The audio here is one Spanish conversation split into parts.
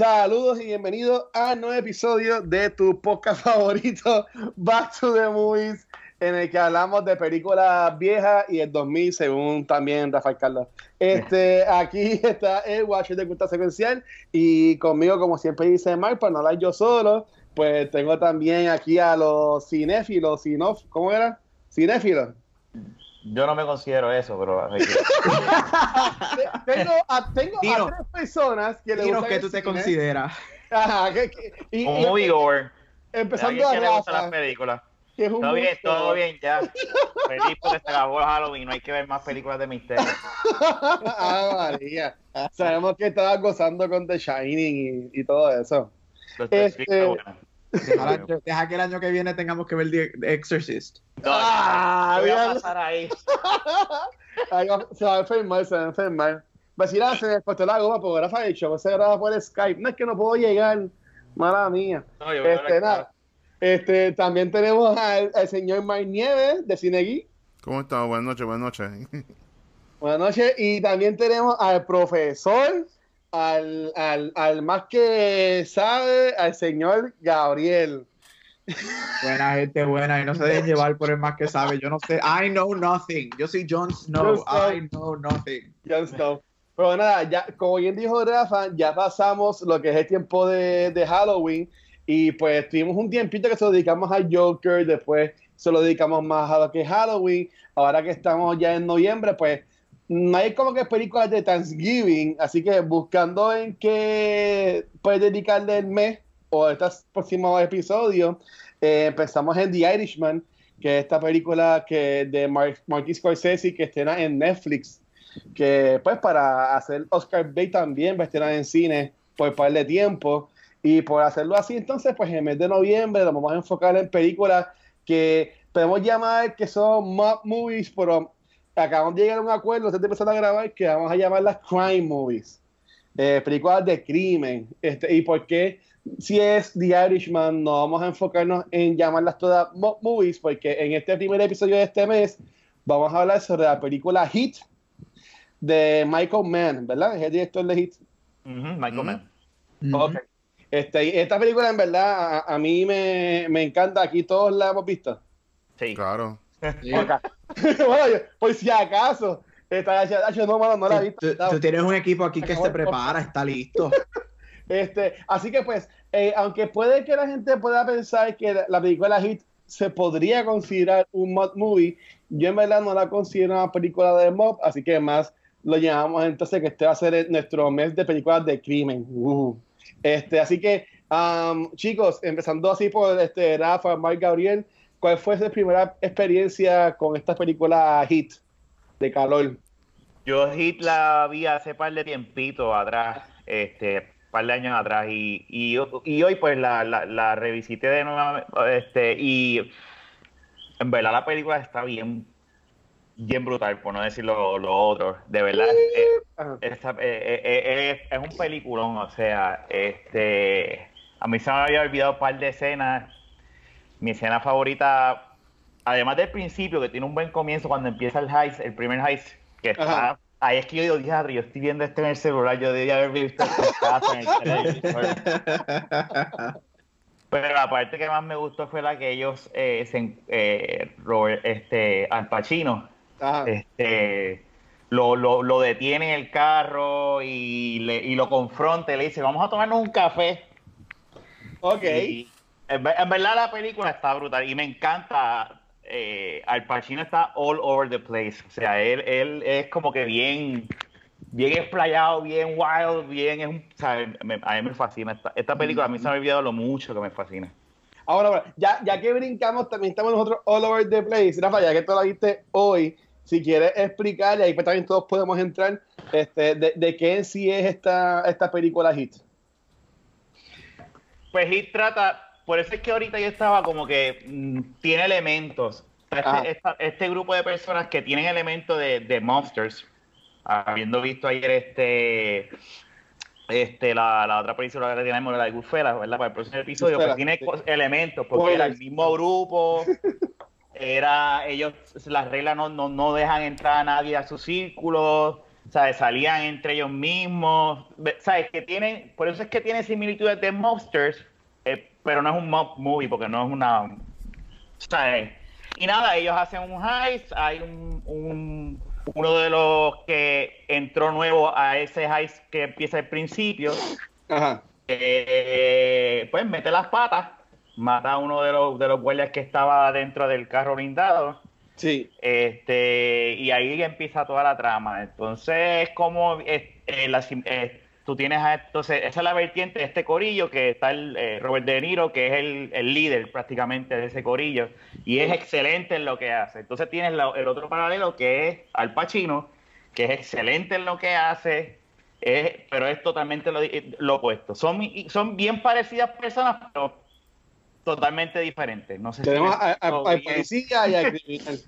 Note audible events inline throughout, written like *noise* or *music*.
Saludos y bienvenidos a nuevo episodio de tu podcast *laughs* favorito, Back to the Movies, en el que hablamos de películas viejas y el 2000, según también Rafael Carlos. Este, *laughs* aquí está el Watcher de Cultura Secuencial y conmigo, como siempre dice Mark, para no hablar yo solo, pues tengo también aquí a los cinéfilos, sinof, ¿cómo era? Cinéfilos. Yo no me considero eso, pero. *laughs* tengo a, tengo a tres personas que le gustan. que tú te consideras. *laughs* Ajá, que, y, Un movie over. Empezando a que le gustan las películas. todo bien, todo bien, ya. Feliz porque se acabó Halloween, no hay que ver más películas de misterio. *laughs* ah, María. Sabemos que estabas gozando con The Shining y, y todo eso. Este, Deja, que el año que viene tengamos que ver The Exorcist. ah, voy a pasar ahí. *laughs* se va a enfermar, se va a enfermar. Va a decir, ah, se me cortó la goma porque Rafa ha dicho, se graba por Skype. No es que no puedo llegar. Mala mía. No, yo este, nada. Este, también tenemos al, señor Mike Nieves de Cinegui. ¿Cómo estás? Buenas noches, buenas noches. Buenas noches. Y también tenemos al profesor al, al, al más que sabe, al señor Gabriel. Buena gente, buena, y no se dejen llevar por el más que sabe. Yo no sé, I know nothing. Yo soy Jon Snow, I know nothing. Jon Snow. Pero nada, ya, como bien dijo Rafa, ya pasamos lo que es el tiempo de, de Halloween y pues tuvimos un tiempito que se lo dedicamos a Joker, después se lo dedicamos más a lo que es Halloween. Ahora que estamos ya en noviembre, pues no hay como que películas de Thanksgiving, así que buscando en qué puedes dedicarle el mes o estos próximos episodios, eh, empezamos en The Irishman, que es esta película que de Martin Scorsese que estrena en Netflix, que pues para hacer Oscar Bait también va a estrenar en cine por un par de tiempo, y por hacerlo así entonces, pues en el mes de noviembre lo vamos a enfocar en películas que podemos llamar que son mob movies, pero acabamos de llegar a un acuerdo antes de empezar a grabar que vamos a llamarlas crime movies, eh, películas de crimen. Este, ¿Y por qué? Si es The Irishman, no vamos a enfocarnos en llamarlas todas movies, porque en este primer episodio de este mes vamos a hablar sobre la película Hit de Michael Mann, ¿verdad? Es el director de Hit. Michael Mann. Este, esta película, en verdad, a, mí me, me, encanta. Aquí todos la hemos visto. Sí. Claro. *laughs* bueno, por si acaso. Está, no, mano, no la he visto. Tú, tienes un equipo aquí que se prepara, está listo. *laughs* Este, así que pues, eh, aunque puede que la gente pueda pensar que la, película Hit se podría considerar un mob movie, yo en verdad no la considero una película de mob, así que más lo llamamos entonces que este va a ser nuestro mes de películas de crimen. Uh. Este, así que, um, chicos, empezando así por este, Rafa, Mark Gabriel, ¿Cuál fue su primera experiencia con esta película Hit de calor? Yo Hit la vi hace par de tiempito atrás, este, par de años atrás, y, y, hoy pues la, la, revisité de nuevo, este, y en verdad la película está bien, bien brutal, por no decir lo, otro, de verdad. Eh, eh, eh, es, un peliculón, o sea, este, a mí se me había olvidado un par de escenas mi escena favorita, además del principio, que tiene un buen comienzo cuando empieza el heist, el primer heist, que está, ahí es que yo digo, diablo, yo estoy viendo esto en el celular, yo debía haber visto esto en el *laughs* televisor. Pero la parte que más me gustó fue la que ellos, eh, se, eh, Robert, este, Al Pacino, este, lo, lo, lo, detiene en el carro y, le, y lo confronta y le dice, vamos a tomarnos un café. Ok. En, verdad la película está brutal y me encanta. Eh, Al Pacino está all over the place. O sea, él, él es como que bien, bien explayado, bien wild, bien. Es un, a mí me fascina. Esta, esta película a mí se me ha olvidado lo mucho que me fascina. Ahora, ya, ya que brincamos, también estamos nosotros all over the place. Rafa, ya que tú la viste hoy, si quieres explicar, y ahí pues también todos podemos entrar, este, de, de qué en sí es esta, esta película Hit. Pues Hit trata por eso es que ahorita yo estaba como que mm, tiene elementos. Este, ah. este, grupo de personas que tienen elementos de, monsters, habiendo visto ayer este este la, la otra película que tenemos, la de Goodfellas, ¿verdad? Para el próximo episodio, pues tiene elementos, porque era el mismo grupo, era ellos, las reglas no, no, no dejan entrar a nadie a su círculo, ¿sabes? Salían entre ellos mismos, ¿sabes? Que tienen, por eso es que tiene similitudes de Monsters, pero no es un mob movie, porque no es una, ¿sabes? Y nada, ellos hacen un heist, hay un, uno de los que entró nuevo a ese heist que empieza al principio, Ajá. Eh, pues mete las patas, mata a uno de los, de los guardias que estaba dentro del carro blindado Sí. Este, y ahí empieza toda la trama. Entonces, como eh, eh, tú tienes a, entonces, esa es la vertiente de este corillo, que está el eh, Robert De Niro, que es el, líder prácticamente de ese corillo, y es excelente en lo que hace. Entonces tienes el otro paralelo que es Al Pacino, que es excelente en lo que hace, pero es totalmente lo, lo opuesto. Son, son bien parecidas personas, pero totalmente diferente No sé Tenemos al policía y al criminal.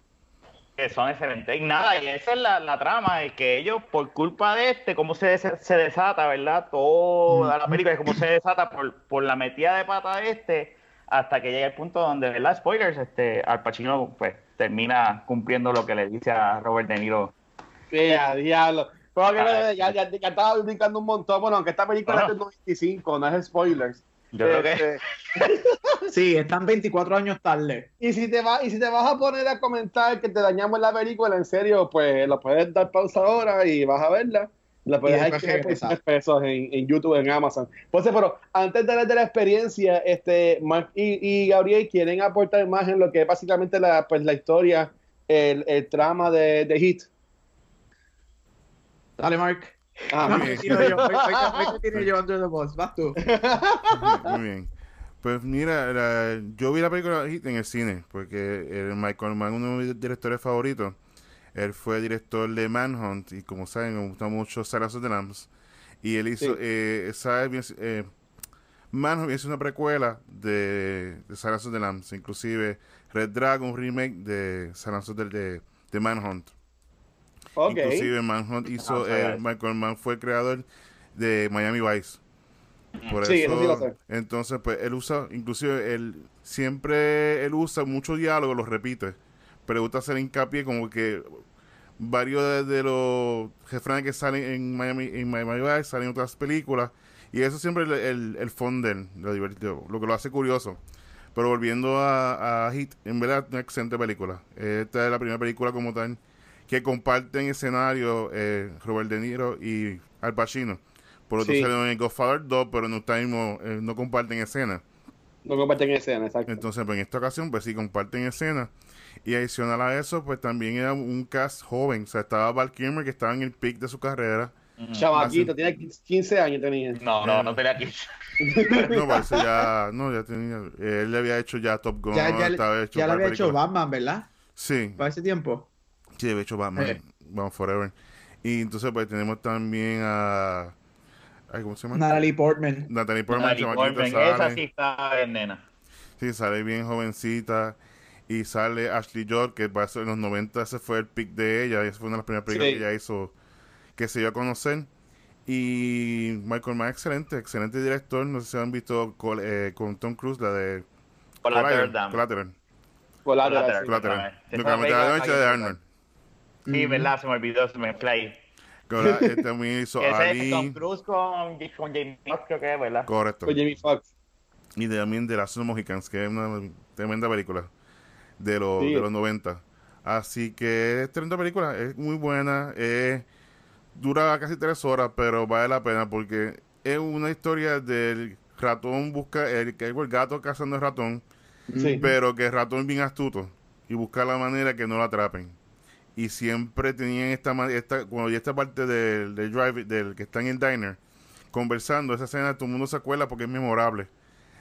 Que son excelentes. Y nada, y esa es la, trama, de que ellos, por culpa de este, cómo se, se desata, ¿verdad? Toda la película, cómo se desata por, por la metida de pata de este, hasta que llega el punto donde, ¿verdad? Spoilers, este, Al Pacino, pues, termina cumpliendo lo que le dice a Robert De Niro. Yeah, diablo. ya, ya, ya, estaba indicando un montón. Bueno, aunque esta película es del 95, no es spoilers. Yo creo que... Este, *laughs* sí, están 24 años tarde. Y si, te va, y si te vas a poner a comentar que te dañamos la película, en serio, pues lo puedes dar pausa ahora y vas a verla. La puedes dejar pesos en, en, YouTube, en Amazon. Pues, pero antes de, de la experiencia, este, Mark y, Gabriel quieren aportar más en lo que es básicamente la, pues, la historia, el, el trama de, de Hit. Dale, Mark. Ah, muy bien. yo, *laughs* Vas tú. Muy bien. Pues mira, yo vi la película en el cine, porque el Michael Mann, uno de mis directores favoritos, él fue director de Manhunt, y como saben, me gusta mucho Sarah Lambs. Y él hizo, eh, eh, Manhunt es una precuela de, de Sarah inclusive Red Dragon, remake de Sarah de, de Manhunt. Inclusive Manhunt hizo, eh, Michael Mann fue el creador de Miami Vice. Por eso, entonces, pues él usa, inclusive él siempre él usa mucho diálogo, lo repite, pero gusta hacer hincapié como que varios de, los jefes que salen en Miami, en Miami Vice salen en otras películas y eso siempre es el, el, el lo divertido, lo que lo hace curioso. Pero volviendo a, a Hit, en verdad, una excelente película. Esta es la primera película como tal que comparten escenario eh, Robert De Niro y Al Pacino. Por otro sí. en Godfather 2, pero no, eh, no comparten escena. No comparten escena, exacto. Entonces, pues, en esta ocasión, pues sí comparten escena. Y adicional a eso, pues también era un cast joven. O sea, estaba Val Kilmer, que estaba en el peak de su carrera. Chavaquito, tenía 15 años tenía. No, no, no tenía 15. *laughs* no, parece ya, no, ya tenía, él le había hecho ya Top Gun, ya, ya, hecho ya le había hecho Batman, ¿verdad? Sí. Para ese tiempo. Sí, de hecho Batman, eh. Forever. Y entonces pues tenemos también a... ¿Cómo se llama? Natalie Portman. Natalie Portman, Natalie Portman. Esa sí está en nena. Sí, sale bien jovencita. Y sale Ashley George, que va a ser en los 90 ese fue el pick de ella. Y esa fue una de las primeras películas que ella hizo que se dio a conocer. Y Michael Mann, excelente, excelente director. No sé si han visto con, eh, con Tom Cruise, la de Collateral. Collateral. Collateral. Collateral. Lo de Arnold. Sí, ¿verdad? Se me olvidó, se me play. *laughs* Este también hizo Ali. Tom Cruise con, con Jamie Foxx, creo que es, ¿verdad? Correcto. Con Jamie Foxx. Y también de las Mohicans, que es una tremenda película de, los de los 90. Así que es tremenda película, es muy buena, es, dura casi tres horas, pero vale la pena porque es una historia del ratón busca, el, el gato cazando el ratón, pero que el ratón es bien astuto y busca la manera que no lo atrapen y siempre tenían esta, esta cuando ya esta parte del, drive, del que está en el diner, conversando, esa escena todo el mundo se acuerda porque es memorable.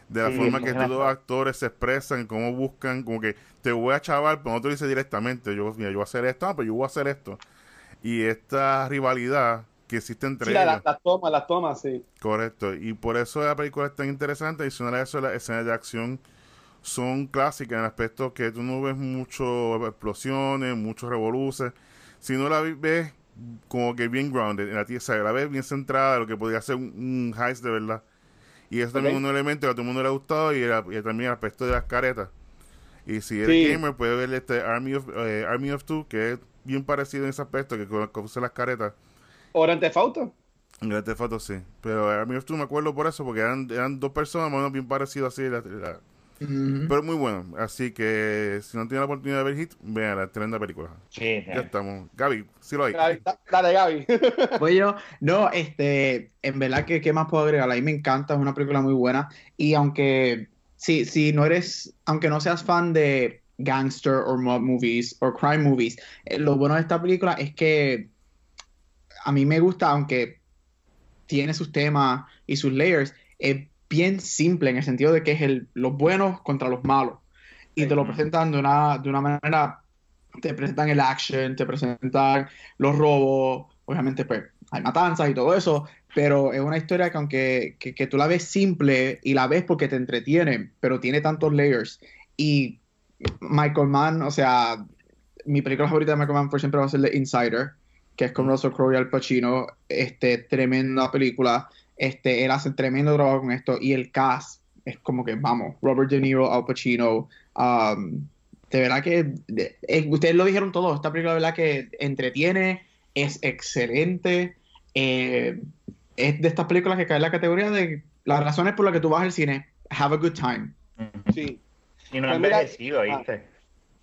De la forma que estos dos actores se expresan, cómo buscan, como que te voy a chaval, pero no te lo dice directamente, yo, mira, yo voy a hacer esto, ah, pero yo voy a hacer esto. Y esta rivalidad que existe entre ellos. Las la tomas, las tomas, sí. Correcto, y por eso la película es tan interesante, adicional a eso, la escena de acción son clásicas en el aspecto que tú no ves mucho explosiones, muchos revoluces, sino la ves como que bien grounded, en la tierra, la ves bien centrada en lo que podría ser un, heist de verdad. Y eso también es un elemento que a todo el mundo le ha gustado y, también el aspecto de las caretas. Y si eres gamer, puede ver este Army of, eh, Army of Two, que es bien parecido en ese aspecto, que conoce las caretas. ¿O Grand Theft Auto? Grand Theft Auto sí. Pero a mí tú me acuerdo por eso, porque eran, eran dos personas más o menos bien parecidos así. la- la- Pero muy bueno. Así que si no tienen la oportunidad de ver Hit, vean la tremenda película. Sí, Ya estamos. Gaby, sí lo hay. Gaby, da- Dale, Gaby. *laughs* Pues yo, no, este, en verdad que qué más puedo agregar, a mí me encanta, es una película muy buena y aunque si, si no eres, aunque no seas fan de gangster o mob movies o crime movies, eh, lo bueno de esta película es que a mí me gusta, aunque tiene sus temas y sus layers, es bien simple en el sentido de que es el, los buenos contra los malos. Y te lo presentan de una, de una manera te presentan el action, te presentan los robos, obviamente pues hay matanzas y todo eso, pero es una historia que aunque que, que tú la ves simple y la ves porque te entretiene, pero tiene tantos layers. Y Michael Mann, o sea, mi película favorita de Michael Mann por siempre va a ser The Insider, que es con Russell Crowe y Al Pacino, este, tremenda película, este, él hace tremendo trabajo con esto, y el cast es como que, vamos, Robert De Niro, Al Pacino, um, de verdad que de- eh, ustedes lo dijeron todo. Esta película, de verdad que entretiene, es excelente. eh, es de estas películas que cae en la categoría de las razones por las que tú vas al cine. Have a good time. Sí. Y no ha Pues mira- envejecido, ¿viste?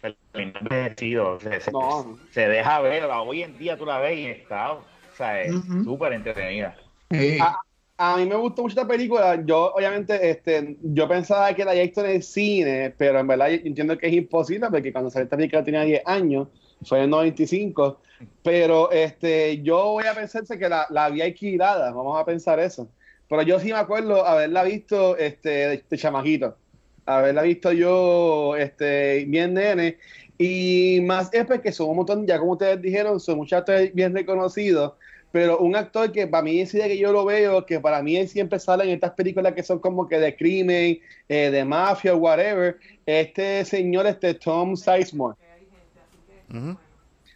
El- No ha. Se, se- No. se deja ver. Hoy en día tú la ves y está, o sea, es Ujú. súper entretenida. Eh, Ah, A mí me gustó mucho esta película. Yo, obviamente, este, yo pensaba que la había visto en el cine, pero en verdad yo entiendo que es imposible porque cuando salió esta película tenía 10 años, fue en el 95. Pero este, yo voy a pensarse que la, la había alquilada, vamos a pensar eso. Pero yo sí me acuerdo haberla visto este, de, de chamajito, haberla visto yo este, bien nene. Y más es porque son un montón, ya como ustedes dijeron, son muchos actores bien reconocidos. Pero un actor que para mí, sí que yo lo veo, que para mí él siempre sale en estas películas que son como que de crimen, eh, de mafia, whatever, este señor, este Tom Sizemore.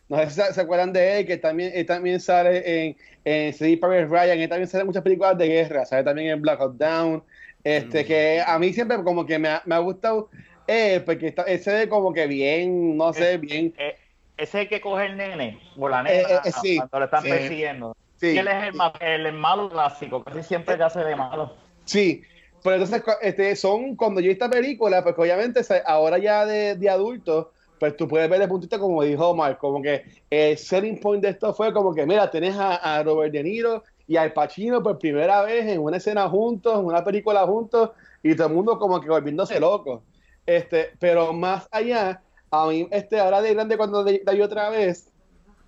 No sé si se, acuerdan de él, que también, él también sale en, en Private Ryan, él también sale en muchas películas de guerra, sale también en Black Hawk Down, este, que a mí siempre como que me ha, me ha gustado él, porque está, él se ve como que bien, no sé, bien, Eh, ese es el que coge el nene o la Eh, nena eh, eh, sí, cuando lo están sí. persiguiendo. sí. Él es el, ma- el malo clásico, casi siempre que hace de malo. Sí, pero entonces este, son cuando yo vi esta película, pues que obviamente ahora ya de, de adulto, pues tú puedes ver el puntito como dijo Omar, como que el selling point de esto fue como que, mira, tenés a, a Robert De Niro y al Pacino por primera vez en una escena juntos, en una película juntos, y todo el mundo como que volviéndose loco. Este, pero más allá, a mí, este, ahora de grande cuando la vi otra vez,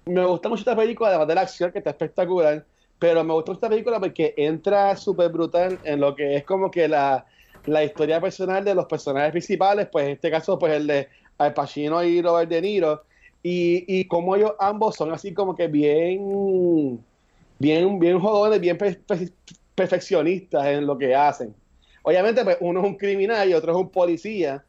me gusta mucho esta película, además de la acción que está espectacular, pero me gusta esta película porque entra súper brutal en lo que es como que la, la historia personal de los personajes principales, pues en este caso, pues el de Al Pacino y Robert De Niro, y, y como ellos ambos son así como que bien, bien, bien jodones, bien per- per- perfeccionistas en lo que hacen. Obviamente, pues uno es un criminal y otro es un policía,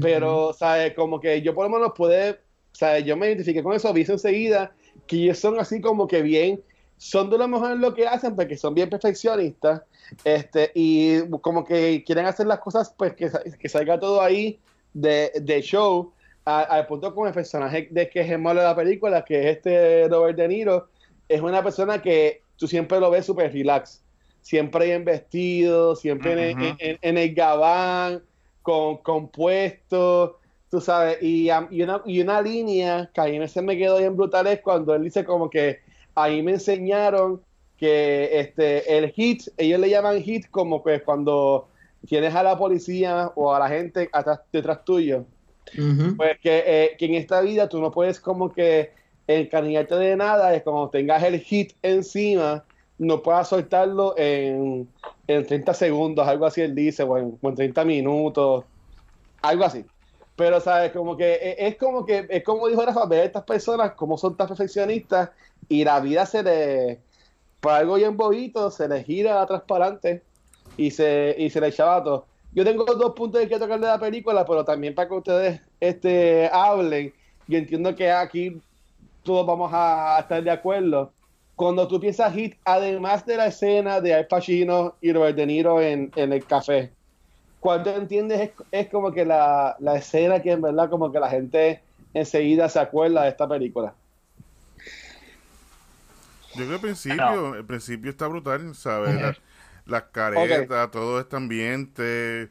pero, ¿sabes? Como que yo por lo menos pude, ¿sabes? Yo me identifiqué con eso, vi eso enseguida, que ellos son así como que bien, son de lo mejor en lo que hacen porque son bien perfeccionistas, este, y como que quieren hacer las cosas, pues que, que salga todo ahí de, de show, a- al punto con el personaje de que es el malo de la película, que es este Robert De Niro, es una persona que tú siempre lo ves súper relax, siempre bien vestido, siempre en, el- Ujú. en- en el gabán, con compuesto, tú sabes, y, am- y, una, y una línea que a mí se me quedó bien brutal es cuando él dice como que ahí me enseñaron que este el hit, ellos le llaman hit como pues cuando tienes a la policía o a la gente atrás, detrás tuyo, pues que, eh, que en esta vida tú no puedes como que encariñarte de nada, es como tengas el hit encima, no puedas soltarlo en, en 30 segundos, algo así él dice, o en, o en 30 minutos, algo así. Pero, ¿sabes? Como que eh, es como que, es como dijo Rafa, ver estas personas como son tan perfeccionistas y la vida se le, por algo bien bobito, se le gira atrás para adelante y se, y se le echaba todo. Yo tengo dos puntos que tocar de la película, pero también para que ustedes este, hablen. Y entiendo que aquí todos vamos a estar de acuerdo. Cuando tú piensas hit, además de la escena de Al Pacino y Robert De Niro en, en el café, ¿cuál entiendes? Es, es como que la, la escena que en verdad como que la gente enseguida se acuerda de esta película. Yo creo que al principio, el principio está brutal, ¿sabes? La- *laughs* las caretas, todo este ambiente,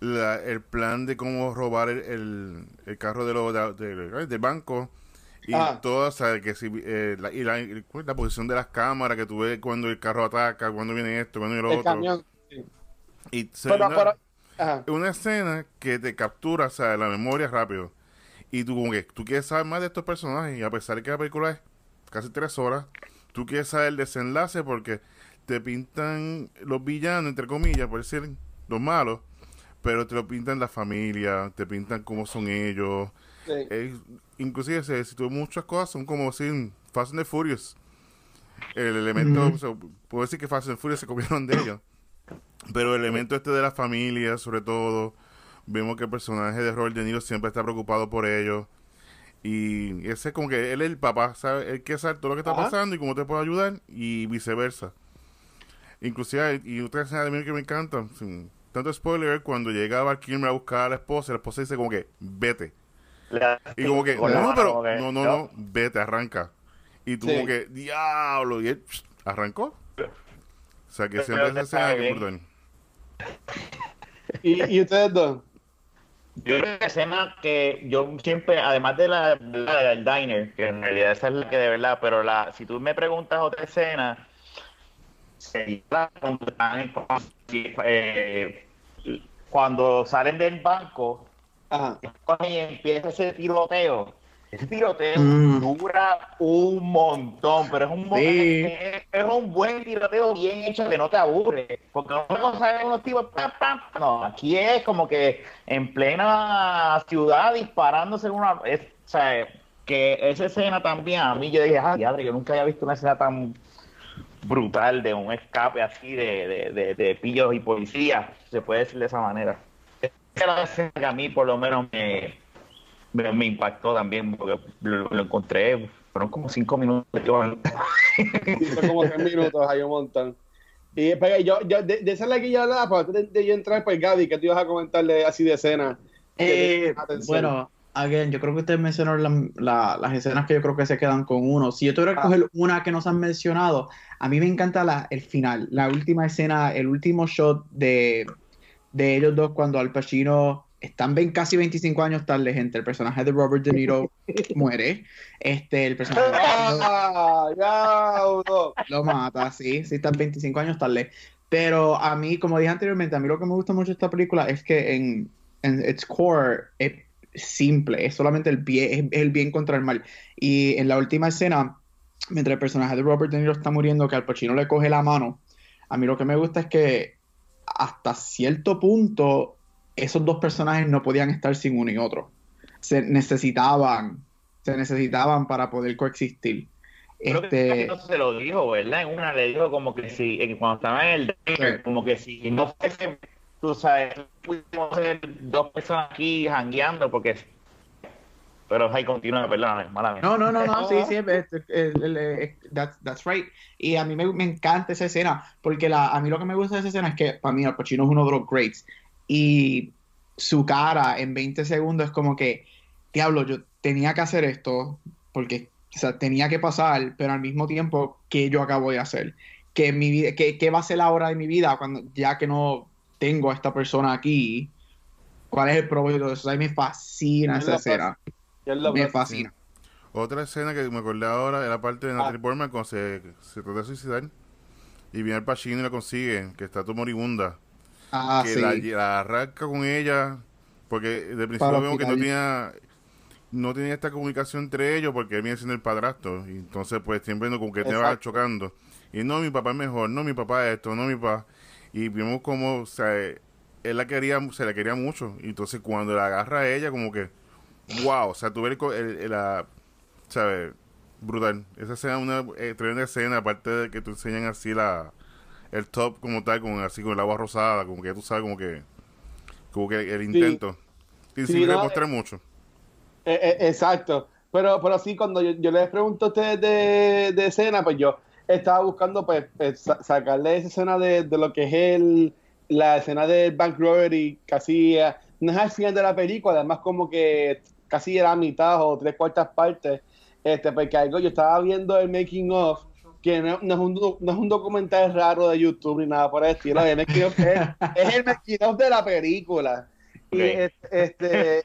la- el plan de cómo robar el, el, el carro de lo, de- de- del banco y Ah. todo, ¿sabes? Que si, eh, la, y la, la posición de las cámaras, que tú ves cuando el carro ataca, cuando viene esto, cuando viene lo El otro. camión. Y se- Pero, una- pero, ajá. una escena que te captura, o sea, la memoria rápido. Y tú como que tú quieres saber más de estos personajes y a pesar de que la película es casi tres horas, tú quieres saber el desenlace porque te pintan los villanos, entre comillas, por decir los malos, pero te lo pintan la familia, te pintan cómo son ellos. Sí. Eh, inclusive se si tú muchas cosas son como sin Fast and the Furious. El elemento, o sea, puedo decir que Fast and the Furious se comieron de ellos. Pero el elemento este de la familia, sobre todo, vemos que el personaje de Robert De Niro siempre está preocupado por ellos. Y ese es como que él es el papá, ¿sabe? Él quiere saber todo lo que está Ajá. pasando y cómo te puede ayudar y viceversa. Inclusive, y otra escena de mí que me encanta, sin tanto spoiler, cuando llega Val Kilmer a buscar a la esposa, la esposa dice como que, vete. Y como que, no, mano, pero, no, no, no, vete, arranca. Y tú Sí. como que, diablo, y él psh, arrancó. O sea, que Pero siempre esa escena que brutal. ¿Y, y ustedes dos? Yo creo que la escena que yo siempre, además de la, la del diner, que en realidad esa es la que de verdad, pero la, si tú me preguntas otra escena, sería la cuando, están en- eh, cuando salen del banco Ajá. y empieza ese tiroteo. Ese tiroteo Mm. dura un montón, pero es un, Sí. es, es un buen tiroteo bien hecho que no te aburre. Porque otra cosa es unos tipos, pam, pam. no, aquí es como que en plena ciudad disparándose una. es- o sea, que esa escena también, a mí yo dije, ah, diadre, yo nunca había visto una escena tan brutal de un escape así de, de, de, de pillos y policías, se puede decir de esa manera. Esa era la escena que a mí por lo menos me, me, me impactó también, porque lo, lo encontré, fueron como cinco minutos. Hizo como tres minutos, hay un montón. Y pero yo, yo, de, de esa es la que yo hablaba, pero antes de, de yo entrar, pues Gaby, ¿qué te ibas a comentarle así de escena? Eh, bueno, again, yo creo que ustedes mencionaron la- la- las escenas que yo creo que se quedan con uno. Si yo tuviera que Ah. coger una que nos han mencionado, a mí me encanta la, el final, la última escena, el último shot de, de ellos dos cuando Al Pacino están ven, casi 25 años tarde, gente. El personaje de Robert De Niro *laughs* muere. Este, el personaje de *laughs* lo mata, sí, sí, están 25 años tarde. Pero a mí, como dije anteriormente, a mí lo que me gusta mucho de esta película es que en, en its core es simple, es solamente el bien, es, es el bien contra el mal. Y en la última escena, mientras el personaje de Robert De Niro está muriendo, que Al Pacino le coge la mano, a mí lo que me gusta es que hasta cierto punto esos dos personajes no podían estar sin uno y otro. Se necesitaban, se necesitaban para poder coexistir. Creo que Este, se lo dijo, ¿verdad? En una le dijo como que si, cuando estaba en el Sí. como que si no fuese, tú sabes, pudiéramos ser dos personas aquí jangueando, porque. Pero ahí continúa, perdóname, mala mía. No, no, no, no, sí, sí, es- es- es- es- that's, that's right. Y a mí me, me encanta esa escena, porque la, a mí lo que me gusta de esa escena es que para mí Al Pacino es uno de los greats. Y su cara en 20 segundos es como que, diablo, yo tenía que hacer esto, porque o sea, tenía que pasar, pero al mismo tiempo, ¿qué yo acabo de hacer? ¿Qué, mi vida, qué, qué va a ser la hora de mi vida cuando ya que no tengo a esta persona aquí? ¿Cuál es el propósito de eso? A mí me fascina esa escena. ¿Qué es lo Me fascina. Otra escena que me acordé ahora es la parte de Natalie Portman cuando se, se trata de suicidar. Y viene el Pacino y la consigue, que está todo moribunda. Ah, que sí. la, la arranca con ella, porque de principio Para vemos que no tenía no tenía esta comunicación entre ellos porque él viene siendo el padrastro. Y entonces pues siempre no, como que te va chocando. Y no mi papá es mejor no mi papá es esto no mi papá. Y vimos como o sea él la quería se la quería mucho. Y entonces cuando la agarra a ella como que wow o sea tú ves el, el- el- la sabes brutal. Esa escena es una eh, tremenda escena aparte de que te enseñan así la el top como tal con así con el agua rosada como que tú sabes como que como que el intento. Y Sí, sin no, demostrar mucho. Eh, eh, exacto. Pero, pero sí, cuando yo, yo les pregunto a ustedes de, de escena, pues yo estaba buscando pues, sa- sacarle esa escena de, de lo que es el, la escena del bank robbery, casi eh, no es al final de la película, además como que casi era a mitad o tres cuartas partes, este, porque algo yo estaba viendo el making of que no, no es un, no es un documental raro de YouTube ni nada por el estilo. Es el making of, es, es el making of de la película. Y, este,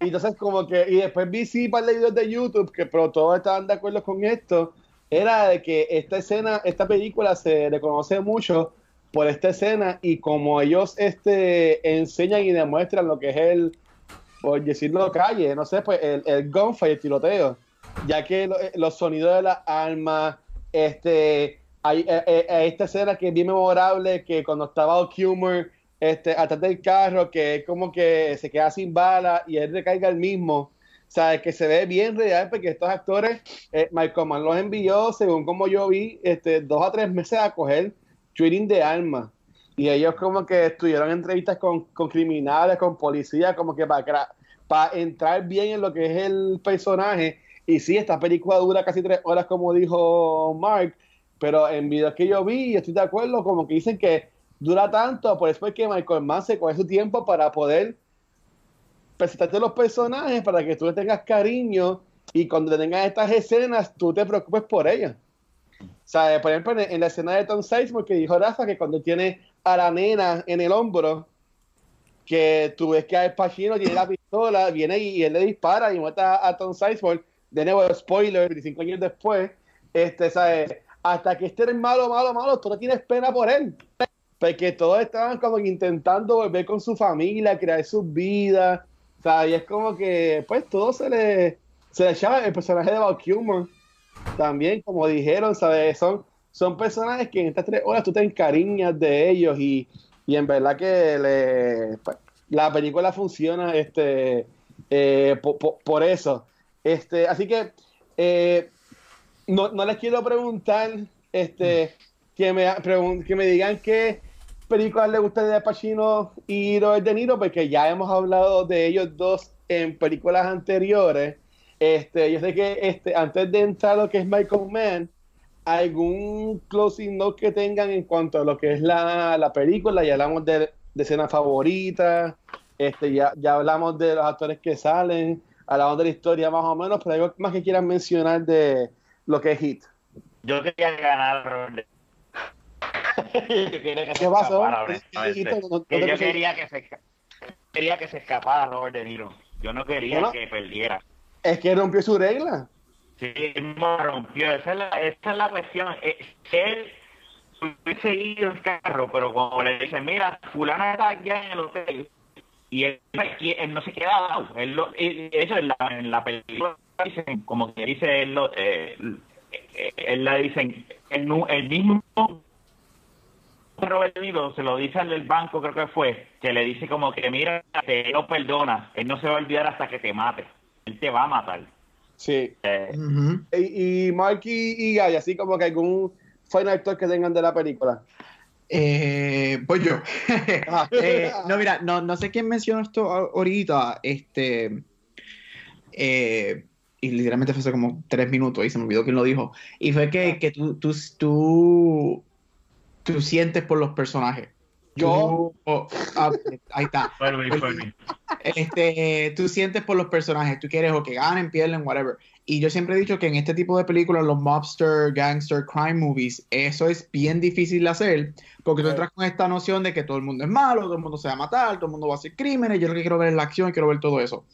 y entonces como que, y después vi sí un par de videos de YouTube, que pero todos estaban de acuerdo con esto, era de que esta escena, esta película se reconoce mucho por esta escena y como ellos este, enseñan y demuestran lo que es el, por decirlo calle, no sé, pues el, el gunfight, el tiroteo, ya que lo- eh, los sonidos de las armas, este, hay eh, eh, eh, esta escena que es bien memorable, que cuando estaba Kilmer este, atrás del carro, que es como que se queda sin bala y él recarga el mismo, o sea, que se ve bien real porque estos actores, eh, Michael Mann los envió, según como yo vi, este, dos a tres meses a coger training de armas. Y ellos como que estuvieron en entrevistas con, con criminales, con policías, como que para, para entrar bien en lo que es el personaje. Y sí, esta película dura casi tres horas, como dijo Mark, pero en videos que yo vi, estoy de acuerdo, como que dicen que dura tanto, por eso es que Michael Mann se coge su tiempo para poder presentarte los personajes, para que tú le tengas cariño y cuando te tengas estas escenas, tú te preocupes por ellas. O sea, por ejemplo, en la escena de Tom Sizemore que dijo Rafa que cuando tiene a la nena en el hombro, que tú ves que Al Pacino tiene la pistola, viene y, y él le dispara y mata a, a Tom Sizemore, de nuevo, spoiler, 25 años después, este, ¿sabes? hasta que este el malo, malo, malo, tú no tienes pena por él. Porque todos estaban como intentando volver con su familia, crear sus vidas, ¿sabes? Y es como que, pues, todo se le, se le echaba el personaje de Val Kilmer también, como dijeron, ¿sabes? Son, son personajes que en estas tres horas tú te encariñas de ellos y, y en verdad que le, pues, la película funciona este, eh, po- po- por, eso. Este, así que eh, no, no les quiero preguntar este, que, me, que me digan qué películas les gusta de Pacino y Robert De Niro, porque ya hemos hablado de ellos dos en películas anteriores. Este, yo sé que este, antes de entrar lo que es Michael Mann, algún closing note que tengan en cuanto a lo que es la, la película, ya hablamos de, de escenas favoritas, este, ya, ya hablamos de los actores que salen, hablamos de la historia más o menos, pero algo más que quieran mencionar de lo que es Hit. Yo quería ganar Robert De- *laughs* Yo quería que se ¿Qué pasó? No- no Que yo quería que se quería que se escapara Robert De Niro. Yo no quería Bueno. que perdiera. Es que rompió su regla. Sí, me rompió. Esa es la, esa es la cuestión. Eh, Él hubiese ido en carro, pero cuando le dicen, mira, fulana está allá en el hotel, y él, no se queda al lado. Él lo, eso en la, en la película dicen, como que dice él, lo- eh, eh, él la dicen, el, el mismo Robert se lo dice al del banco, creo que fue, que le dice como que, mira, te lo perdona, él no se va a olvidar hasta que te mate. Él te va a matar. Sí. Eh. Y, y Marky y Guy, así como que algún final actor que tengan de la película. Eh, pues yo. *laughs* Ah. Eh, no, mira, no, no sé quién mencionó esto ahorita. Este. eh, y literalmente fue hace como tres minutos y se me olvidó quién lo dijo. Y fue que, que tú, tú, tú, tú sientes por los personajes. Yo. Oh, ah, ahí está. *laughs* Este, tú sientes por los personajes, tú quieres o que ganen, pierden, whatever. Y yo siempre he dicho que en este tipo de películas, los mobster, gangster, crime movies, eso es bien difícil de hacer, porque tú entras con esta noción de que todo el mundo es malo, todo el mundo se va a matar, todo el mundo va a hacer crímenes, yo lo que quiero ver es la acción, quiero ver todo eso.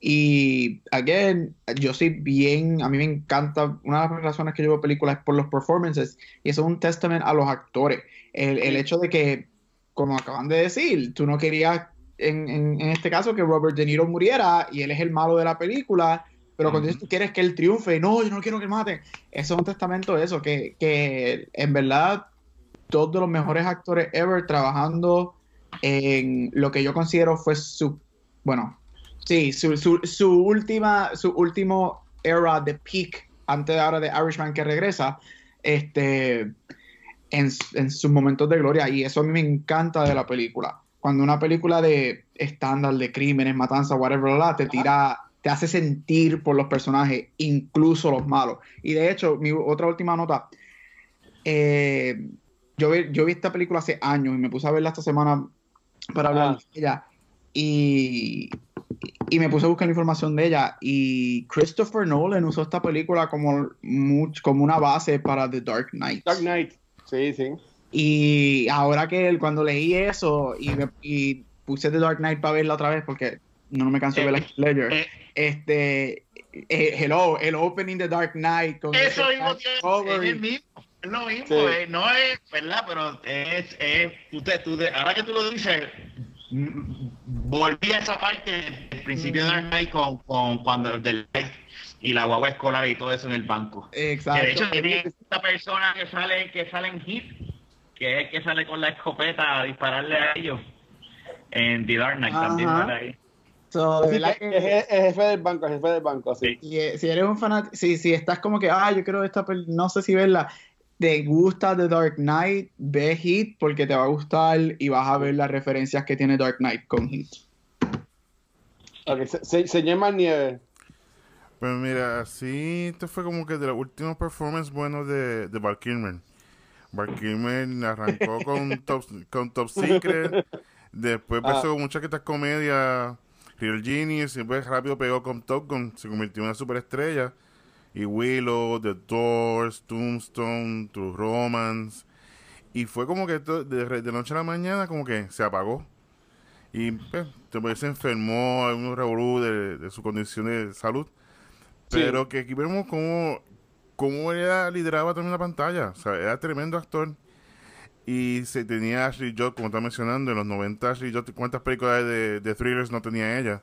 Y, again, yo soy bien, a mí me encanta, una de las razones que yo veo películas es por los performances, y eso es un testament a los actores. El, el hecho de que, como acaban de decir, tú no querías en, en, en este caso que Robert De Niro muriera y él es el malo de la película, pero cuando Ujú. tú quieres que él triunfe, no, yo no quiero que él mate. Eso es un testamento de eso, que, que en verdad dos de los mejores actores ever trabajando en lo que yo considero fue su, bueno, sí, su, su, su última, su último era de peak, antes de ahora de Irishman que regresa, este, en, en sus momentos de gloria, y eso a mí me encanta de la película cuando una película de estándar de crímenes, matanza, whatever, bla, te tira, te hace sentir por los personajes, incluso los malos. Y de hecho, mi otra última nota, eh, yo, vi, yo vi esta película hace años y me puse a verla esta semana para hablar Ah. de ella. Y y me puse a buscar la información de ella y Christopher Nolan usó esta película como, much- como una base para The Dark Knight. Dark Knight. Sí, sí. Y ahora que cuando leí eso y, me- y puse The Dark Knight para verla otra vez porque no me canso de ver la Ledger, eh. este, eh, hello, el opening de Dark Knight con Eso mismo es y- el mismo, es lo mismo, Sí. eh, no es, ¿verdad? Pero es, es usted, tú de- ahora que tú lo dices, mm, volví a esa parte del principio de Dark Knight con, con cuando del y la guagua escolar y todo eso en el banco. Que de Exacto. hecho tiene esta persona que sale, que sale en Hit, que es el que sale con la escopeta a dispararle a ellos. En The Dark Knight también sale ahí. So, Sí, es, que- es- es jefe del banco, es jefe del banco, sí. Y, si eres un fanático, si, si estás como que, ah, yo quiero esta pel- no sé si verla, te gusta The Dark Knight, ve Heat porque te va a gustar y vas a ver las referencias que tiene Dark Knight con Heat. Ok, se, se, señor Marnieve. Pues mira, sí, esto fue como que de los últimos performances buenos de, de Val Kilmer. Val Kilmer arrancó *laughs* con Top, con Top Secret, después Ah. empezó con muchas que estas comedias, Real Genius, y después rápido pegó con Top Gun, se convirtió en una superestrella. Y Willow, The Doors, Tombstone, True Romance. Y fue como que de, de noche a la mañana como que se apagó. Y pues, se enfermó, un revolú de, de su condición de salud. Pero que aquí vemos cómo, cómo ella lideraba también la pantalla. O sea, era tremendo actor. Y se tenía Ashley Judd, como está mencionando, en los 90 Ashley ¿cuántas películas de, thrillers no tenía ella?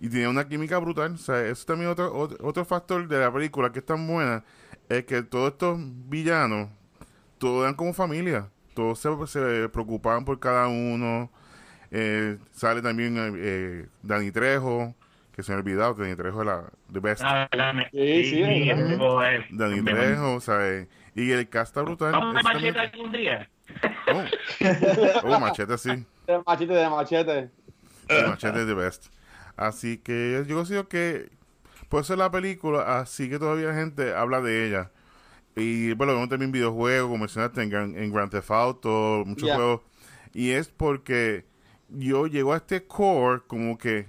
Y tenía una química brutal. O sea, eso también otro, otro, factor de la película que es tan buena, es que todos estos villanos, todos eran como familia. Todos se, preocupaban por cada uno. Eh, sale también eh, Dani Trejo, que se me ha olvidado, Dani Trejo es la The Best. Ah. Me- Sí, sí, me- Trejo, ¿sabes? Y el cast está brutal. Vamos a machete algún día. Oh. *laughs* Oh, machete sí. De machete, de machete. El machete es the best. Así que yo considero que por eso la película, así que todavía la gente habla de ella. Y bueno, vemos también videojuegos, como mencionaste, en, Gran- en Grand Theft Auto, muchos juegos. Y es porque yo llego a este core como que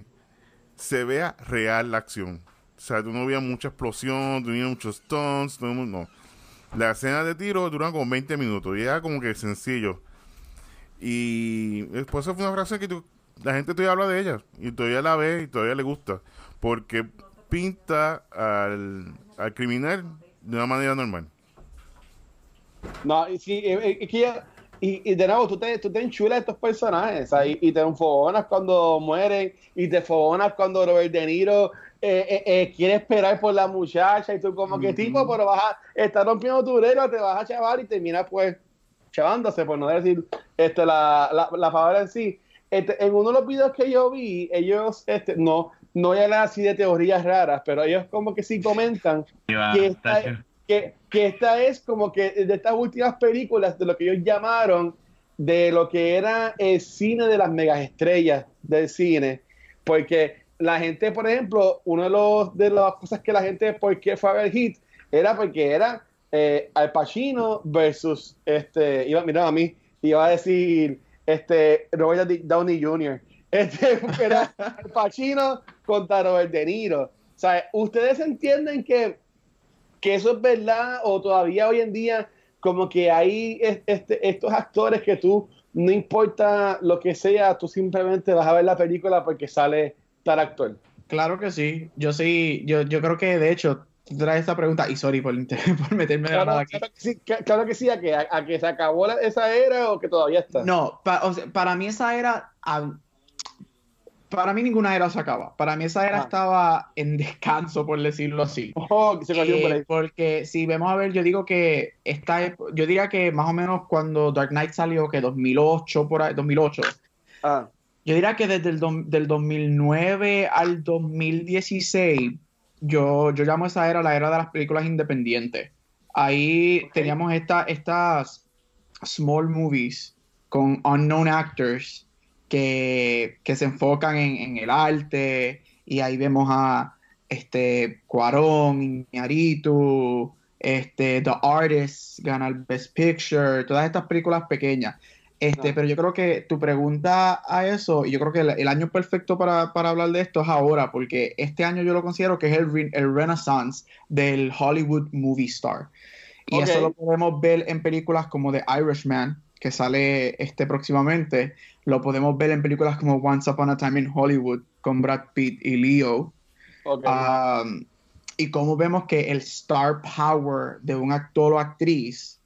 se vea real la acción. O sea, tú no veías mucha explosión, tú no muchos stunts, mundo- no. La escena de tiro duran como 20 minutos y era como que sencillo. Y después fue una frase que la gente todavía habla de ella y todavía la ve y todavía le gusta porque pinta al, al criminal de una manera normal. No, sí, eh, eh, es que ya- y, y de nuevo, tú te, tú te enchulas de estos personajes, sea, y, y te enfogonas cuando mueren, y te enfogonas cuando Robert De Niro eh, eh, eh, quiere esperar por la muchacha, y tú como que tipo, pero vas a estar rompiendo tu regla, te vas a chavar y terminas pues chavándose, por no decir este, la, la, la palabra en sí. Este, en uno de los videos que yo vi, ellos, este, no, no hablan así de teorías raras, pero ellos como que sí comentan que esta. Que, esta es como que de estas últimas películas de lo que ellos llamaron de lo que era el cine de las megas estrellas del cine porque la gente por ejemplo uno de los de las cosas que la gente por qué fue a Hit era porque era eh, Al Pacino versus este iba mira a mí iba a decir este Robert Downey Jr. *laughs* este era Al Pacino contra Robert De Niro o sea ustedes entienden que que eso es verdad o todavía hoy en día como que hay es- este, estos actores que tú no importa lo que sea, tú simplemente vas a ver la película porque sale tal actor. Claro que sí. Yo sí, yo, yo creo que de hecho, traes esta pregunta, y sorry por, *laughs* por meterme de la Claro, nada aquí. claro que sí, ca- claro que sí, a que, a, a que se acabó la- esa era o que todavía está. No, pa- o sea, para mí esa era. ah, para mí ninguna era se acaba. Para mí esa era Ah. estaba en descanso, por decirlo así. Oh, se Eh, porque si vemos a ver, yo digo que esta, yo diría que más o menos cuando Dark Knight salió, que 2008 por ahí, 2008, Ah, yo diría que desde el dom- del 2009 al 2016, yo, yo llamo esa era la era de las películas independientes. Ahí teníamos esta, estas small movies con unknown actors que, que se enfocan en, en el arte y ahí vemos a este Cuarón, Iñárritu, este The Artist gana el Best Picture, todas estas películas pequeñas. Este, No. Pero yo creo que tu pregunta a eso, y yo creo que el, el año perfecto para, para hablar de esto es ahora, porque este año yo lo considero que es el, el renaissance del Hollywood movie star. Y eso lo podemos ver en películas como The Irishman, que sale este próximamente. Lo podemos ver en películas como Once Upon a Time in Hollywood, con Brad Pitt y Leo. Um, y cómo vemos que el star power de un actor o actriz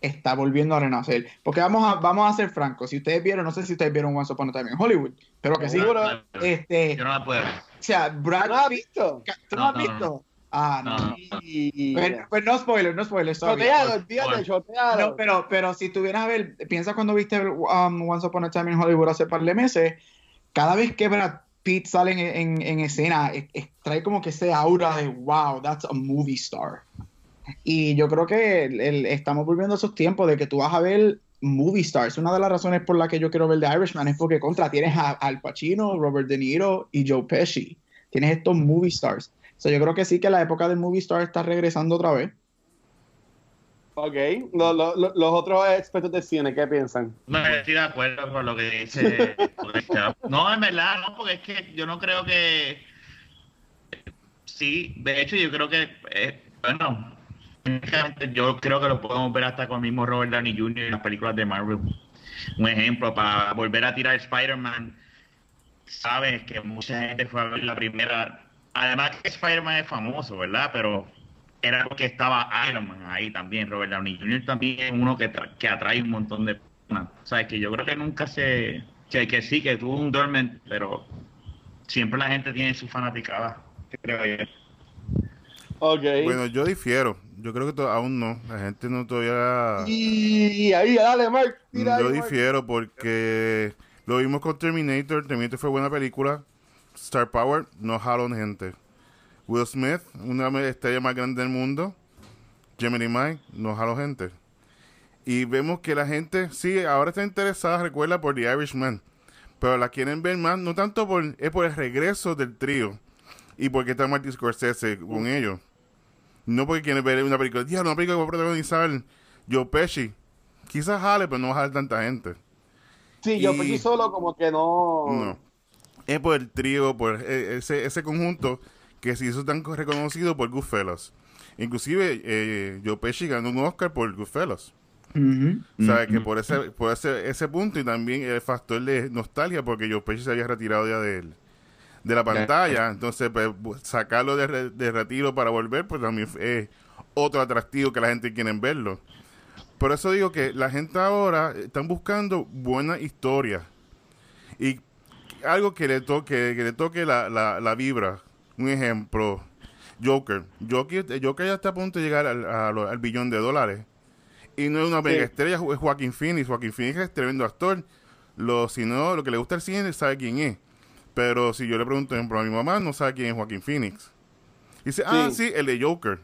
está volviendo a renacer. Porque vamos a, vamos a ser francos, si ustedes vieron, no sé si ustedes vieron Once Upon a Time in Hollywood, pero que sí. Seguro. Este, Yo no la puedo ver. o sea, Brad ¿No has Pitt, visto? ¿tú no, No, has no, visto? Ah, no. Pues, pues no spoiler, no spoiler, Bueno. chotealo. No, pero, pero si tuvieras a ver, piensa cuando viste um, Once Upon a Time in Hollywood hace par de meses, cada vez que Brad Pitt sale en, en- en escena, es- es- trae como que ese aura de wow, that's a movie star. Y yo creo que el- el- estamos volviendo a esos tiempos de que tú vas a ver movie stars. Una de las razones por las que yo quiero ver The Irishman es porque contra tienes a Al Pacino, Robert De Niro y Joe Pesci. Tienes estos movie stars. So, yo creo que sí que la época del movie star está regresando otra vez. Ok, Lo- lo- lo- los otros expertos de cine, ¿qué piensan? No estoy de acuerdo con lo que dice. No, en verdad, no, porque es que yo no creo que. Sí, de hecho, yo creo que. eh, bueno, yo creo que lo podemos ver hasta con el mismo Robert Downey Jr. en las películas de Marvel. Un ejemplo, para volver a tirar Spider-Man, sabes que mucha gente fue a ver la primera. Además, que Spider-Man es famoso, ¿verdad? Pero era porque estaba Iron Man ahí también. Robert Downey Jr. también es uno que, tra- que atrae un montón de personas. O sea, que yo creo que nunca se. Que, que sí, que tuvo un dormant, pero siempre la gente tiene su fanaticada. Creo yo. Ok. Bueno, yo difiero. Yo creo que aún no. La gente no todavía. y ahí, dale, Mark. Tira Yo ahí, Mark. difiero porque lo vimos con Terminator. Terminator fue buena película. Star Power no jaló gente. Will Smith, una estrella más grande del mundo. Gemini Mike no jaló gente. Y vemos que la gente, sí, ahora está interesada, recuerda, por The Irishman. Pero la quieren ver más, no tanto por, es por el regreso del trío. Y porque está Martin Scorsese con ellos. No porque quieren ver una película. Diablo, una película que va a protagonizar Joe Pesci. Quizás jale, pero no va a jalar tanta gente. Sí, yo y- pensé solo como que no. No. Es por el trío, por eh, ese, ese conjunto que se hizo tan reconocido por Goodfellas. Inclusive, eh, Joe Pesci ganó un Oscar por Goodfellas. O sea, que por ese por ese, ese punto y también el factor de nostalgia, porque Joe Pesci se había retirado ya del- de la pantalla. Entonces, pues, sacarlo de, re- de retiro para volver, pues también es otro atractivo que la gente quiere verlo. Por eso digo que la gente ahora están buscando buena historia. Y algo que le toque, que le toque la, la, la vibra. Un ejemplo, Joker. Joker. Joker ya está a punto de llegar al, al billón de dólares. Y no es una mega estrella, es Joaquín Phoenix. Joaquín Phoenix es tremendo actor. Lo, si no, lo que le gusta el cine sabe quién es. Pero si yo le pregunto, por ejemplo, a mi mamá, no sabe quién es Joaquín Phoenix. Dice, ah, sí, el de Joker.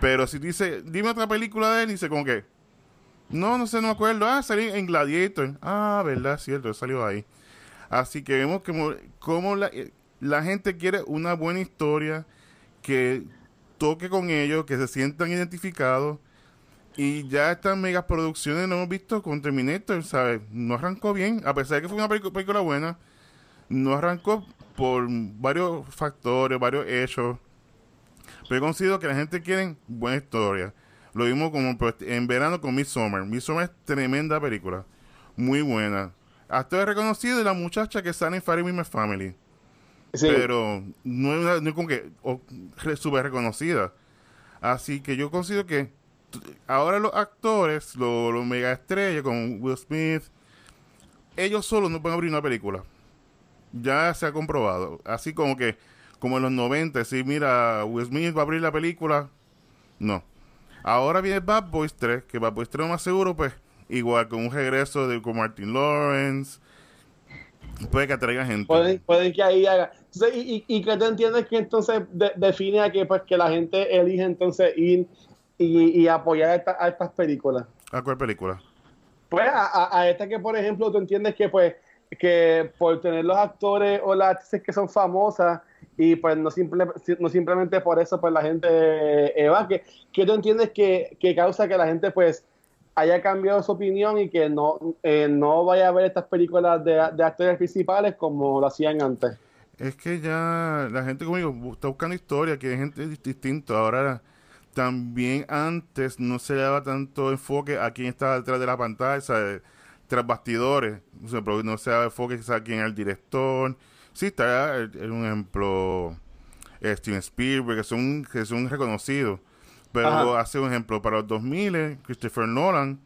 Pero si dice, dime otra película de él, dice como que, no, no sé, no me acuerdo. Ah, salió en Gladiator. Ah, verdad, cierto, salió ahí. Así que vemos como, como la, eh, la gente quiere una buena historia que toque con ellos, que se sientan identificados. Y ya estas megas producciones lo hemos visto con Terminator, ¿sabes? No arrancó bien, a pesar de que fue una película buena, no arrancó por varios factores, varios hechos. Pero he considerado que la gente quiere buena historia. Lo vimos como en verano con Midsommar. Midsommar es tremenda película. Muy buena. Es reconocido de la muchacha que sale en Fire My Family. Sí. Pero no es, no es como que súper reconocida. Así que yo considero que ahora los actores, los, los mega estrellas como Will Smith, ellos solos no pueden abrir una película. Ya se ha comprobado. Así como que, como en los 90, si mira, Will Smith va a abrir la película. No. Ahora viene Bad Boys 3, que Bad Boys 3 más seguro, pues, igual con un regreso de con Martin Lawrence. Puede que atraiga gente. Pueden, pueden que ahí haga. Entonces, y, y, y que tú entiendes que entonces de- define a que, pues, que la gente elige entonces ir y, y apoyar a, esta- a estas películas. ¿A cuál película? Pues a, a- a esta que, por ejemplo, tú entiendes que, pues, que por tener los actores o las actrices que son famosas y pues no, simple, no simplemente por eso pues la gente eh, va, que, que tú entiendes que, que causa que la gente pues haya cambiado su opinión y que no, eh, no vaya a ver estas películas de, de actores principales como lo hacían antes. Es que ya la gente conmigo está buscando historia, que hay gente distinta. Ahora también antes no se daba tanto enfoque a quién estaba detrás de la pantalla, ¿sabes? tras bastidores. O no se daba enfoque a quién era el director. Sí, está un ejemplo eh, Steven Spielberg, que son, que son reconocidos. Pero hace un ejemplo, para los 2000, Christopher Nolan,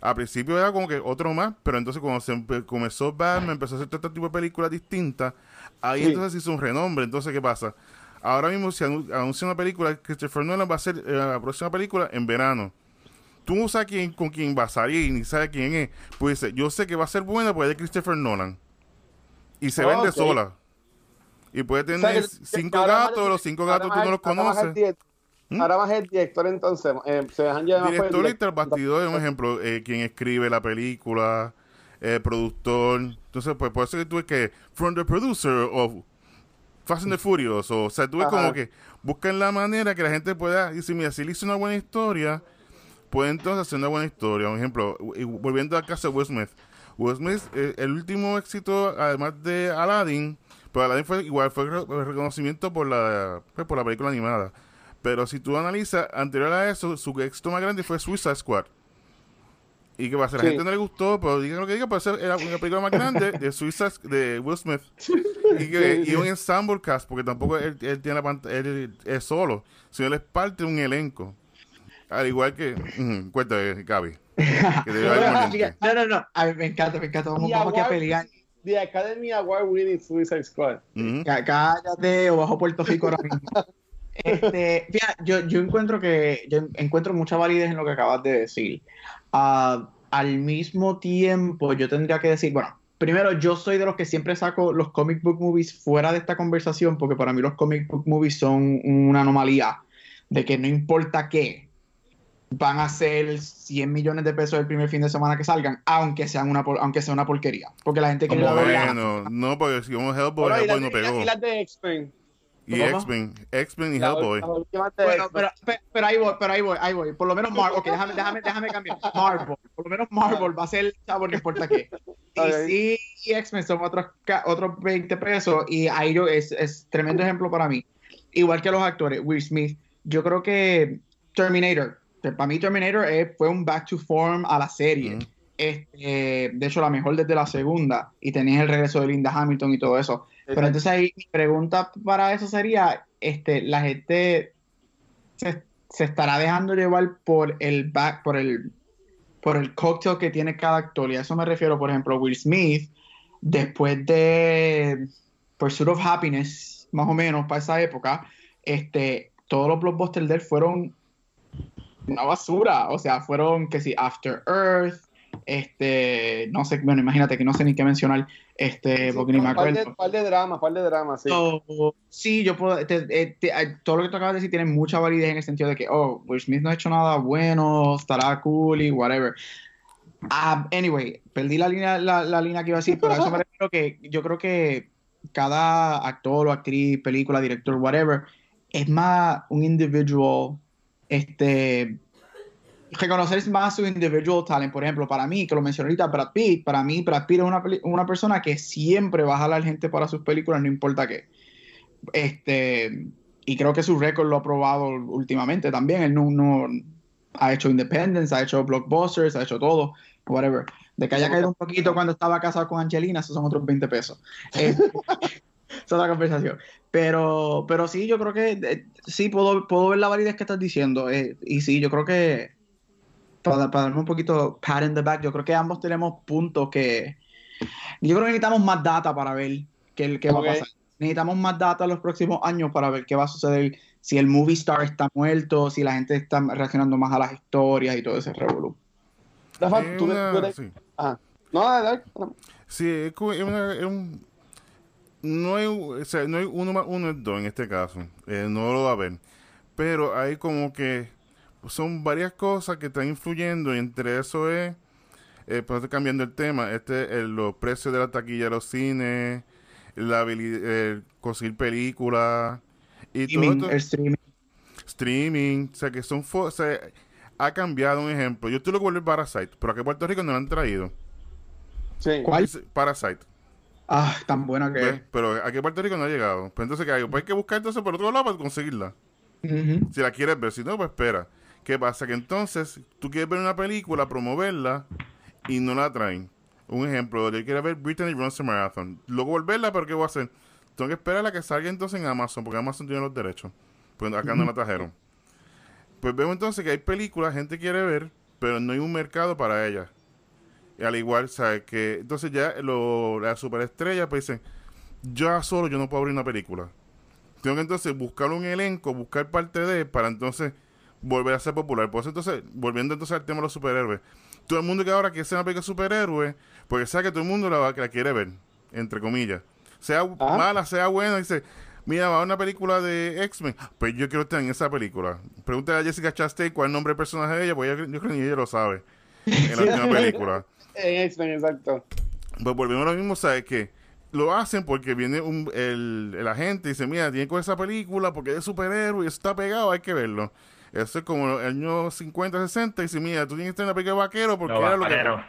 a principio era como que otro más, pero entonces cuando se comenzó Batman, empezó a hacer todo este tipo de películas distintas, ahí entonces hizo un renombre. Entonces, ¿qué pasa? Ahora mismo se anuncia una película, Christopher Nolan va a hacer eh, la próxima película en verano. Tú no sabes quién, con quién va a salir, ni sabes quién es. Pues yo sé que va a ser buena porque es de Christopher Nolan. Y se vende sola. Y puede tener cinco gatos, los cinco gatos tú no los conoces. Ahora más el director entonces. Eh, se dejan llevar director y el bastidor es un ejemplo. Eh, quien escribe la película, el productor. Entonces, pues puede ser que tú ves que from the producer of Fast and the Furious. O, sea, tú ves como que buscan la manera que la gente pueda decir, mira, si le hizo una buena historia, puede entonces hacer una buena historia. Por ejemplo, volviendo al caso de Will Smith. Will Smith, eh, el último éxito, además de Aladdin, pero Aladdin fue igual, fue reconocimiento por la, pues, por la película animada. Pero si tú analizas, anterior a eso, su éxito más grande fue Suicide Squad. Y que va a ser, la gente no le gustó, pero digan lo que digan, puede ser era una película más grande de Suicide de Will Smith. *laughs* Y, que, y un ensemble cast, porque tampoco él, tiene la pantalla, él es solo, sino él es parte de un elenco. Al igual que, cuéntame, Gaby. *laughs* no, no, no, a mí me encanta, me encanta. Vamos, vamos a pelear. The Academy Award winning Suicide Squad. Cállate o bajo Puerto Rico ahora mismo. *laughs* Este, *laughs* yo, yo encuentro que yo encuentro mucha validez en lo que acabas de decir. Ah, al mismo tiempo, yo tendría que decir, bueno, primero, yo soy de los que siempre saco los comic book movies fuera de esta conversación, porque para mí los comic book movies son una anomalía de que no importa qué, van a ser 100 millones de pesos el primer fin de semana que salgan, aunque sean una aunque sea una porquería, porque la gente quiere la Bueno, no, porque si vamos Hellboy, Hellboy no pegó. Y las de X-Men. Y X-Men, X-Men y Hellboy. Bueno, pero, pero, ahí voy, pero ahí voy, ahí voy. Por lo menos Marvel, ok, déjame, déjame, déjame cambiar. Marvel, por lo menos Marvel va a ser el chavo, no importa qué. *laughs* Y sí, X-Men son otros, otros 20 pesos y ahí yo, es, es tremendo ejemplo para mí. Igual que los actores, Will Smith, yo creo que Terminator, para mí Terminator fue un back to form a la serie. Este, de hecho, la mejor desde la segunda. Y tenías el regreso de Linda Hamilton y todo eso. Pero entonces ahí mi pregunta para eso sería, este, la gente se, estará dejando llevar por el back, por el por el cocktail que tiene cada actor. Y a eso me refiero, por ejemplo, Will Smith, después de Pursuit of Happiness, más o menos, para esa época, este, todos los blockbusters de él fueron una basura. O sea, fueron que si After Earth, este, no sé, bueno, imagínate que no sé ni qué mencionar, este, porque ni me acuerdo. Par de, de drama, par de drama, sí. sí, yo puedo, todo lo que tú acabas de decir tiene mucha validez en el sentido de que, oh, Will Smith no ha hecho nada bueno, estará cool y whatever. Uh, anyway, perdí la línea, la, la, línea que iba a decir, pero eso me *laughs* refiero que yo creo que cada actor o actriz, película, director, whatever, es más un individual, este, reconocer más su individual talent. Por ejemplo, para mí, que lo mencioné ahorita, Brad Pitt, para mí Brad Pitt es una, una persona que siempre va a jalar gente para sus películas, no importa qué. Este, y creo que su récord lo ha probado últimamente también. Él no, no ha hecho Independence, ha hecho Blockbusters, ha hecho todo, whatever. De que haya caído un poquito cuando estaba casado con Angelina, esos son otros 20 pesos. Eh, *laughs* es otra conversación. Pero, pero sí, yo creo que eh, sí puedo, puedo ver la validez que estás diciendo. Eh, y sí, yo creo que para, darme un poquito pat in the back, yo creo que ambos tenemos puntos que. Yo creo que necesitamos más data para ver qué, qué va a pasar. Necesitamos más data en los próximos años para ver qué va a suceder, si el movie star está muerto, si la gente está reaccionando más a las historias y todo ese revolú. sí. Ah. No, Sí, es, un, no hay, o sea, no hay uno más uno es dos en este caso. Eh, no lo va a ver. Pero hay como que son varias cosas que están influyendo y entre eso es, eh, pues cambiando el tema, este los precios de la taquilla de los cines, la habilidad, eh, conseguir películas y streaming, todo streaming. Streaming, o sea que son, o sea, ha cambiado un ejemplo. Yo estoy lo que vuelve Parasite, pero aquí en Puerto Rico no lo han traído. Sí. ¿Cuál? Parasite. Ah, tan buena que ¿ves? es. Pero aquí en Puerto Rico no ha llegado. Pues entonces, ¿qué hay? Pues hay que buscar entonces por otro lado para conseguirla. Si la quieres ver, si no, pues espera. ¿Qué pasa? Que entonces tú quieres ver una película, promoverla y no la traen. Un ejemplo, yo quiero ver Brittany Runs a Marathon. Luego volverla, pero ¿qué voy a hacer? Tengo que esperar a que salga entonces en Amazon, porque Amazon tiene los derechos. Pues acá no la trajeron. Pues vemos entonces que hay películas, gente quiere ver, pero no hay un mercado para ellas. Y al igual, ¿sabes? Que entonces ya lo, la superestrella pues dicen, yo solo yo no puedo abrir una película. Tengo que entonces buscar un elenco, buscar parte de, para entonces volver a ser popular. Por eso entonces, volviendo entonces al tema de los superhéroes. Todo el mundo que ahora quiere ser una película de superhéroes, porque sabe que todo el mundo la, va- la quiere ver, entre comillas. Sea Ah. mala, sea buena, dice, mira, va a una película de X-Men, pues yo quiero estar en esa película. Pregúntale a Jessica Chastain cuál es el nombre del personaje de ella, pues yo, yo creo que ni ella lo sabe. En la *laughs* última película. En X-Men, exacto. Pues volvemos a lo mismo, ¿sabes qué? Lo hacen porque viene un, el, el agente y dice, mira, tiene que ver esa película porque es de superhéroe y eso está pegado, hay que verlo. Eso es como el año 50, 60 y dice, mira, tú tienes que estar en la película de vaquero porque Los era lo que...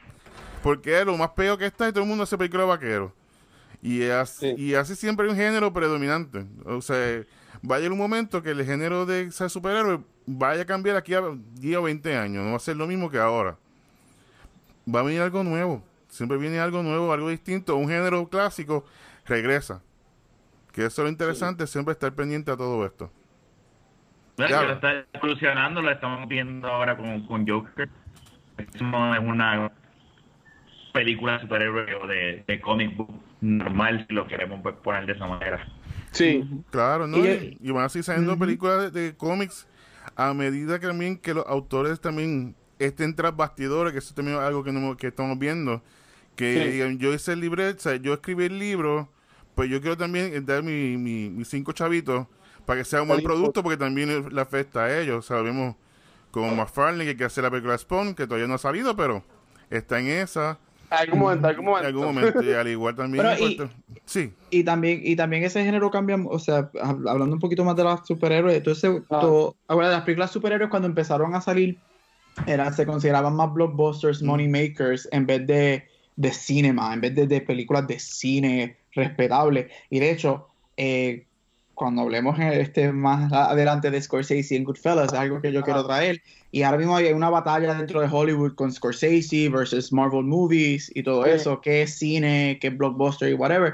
Porque es lo más peor que está y todo el mundo hace película de vaquero. Y así, Sí. y así siempre hay un género predominante. O sea, va a llegar un momento que el género de ser superhéroe vaya a cambiar aquí a 10 o 20 años. No va a ser lo mismo que ahora. Va a venir algo nuevo. Siempre viene algo nuevo, algo distinto. Un género clásico regresa. Que eso es lo interesante, siempre estar pendiente a todo esto. Bueno, Claro. está evolucionando, lo estamos viendo ahora con, con Joker. Es una película de superhéroe o de, de comic book normal, si lo queremos pues, poner de esa manera. Sí. Claro, ¿no? Y Y, van a seguir saliendo Ujú. películas de, de cómics a medida que también que los autores también estén tras bastidores, que eso también es algo que, no, que estamos viendo. Que Sí. yo hice el libreto, o sea, yo escribí el libro, pues yo quiero también dar mi, mi- mis cinco chavitos para que sea un buen producto, porque también le afecta a ellos. Sabemos como McFarlane que quiere hacer la película Spawn, que todavía no ha salido, pero está en esa Algún momento, algún en momento. algún momento. Y al igual también. Pero y- Puerto- sí, Y también, y también ese género cambia, o sea, hab- hablando un poquito más de los superhéroes, entonces, Ah. todo- ahora las películas superhéroes cuando empezaron a salir, eran, se consideraban más blockbusters, money makers, en vez de, de cinema, en vez de, de películas de cine respetable. Y de hecho, eh, cuando hablemos este, más adelante de Scorsese en Goodfellas, es algo que yo Ah. quiero traer. Y ahora mismo hay una batalla dentro de Hollywood con Scorsese versus Marvel Movies y todo Sí. eso, qué es cine, qué es blockbuster y whatever.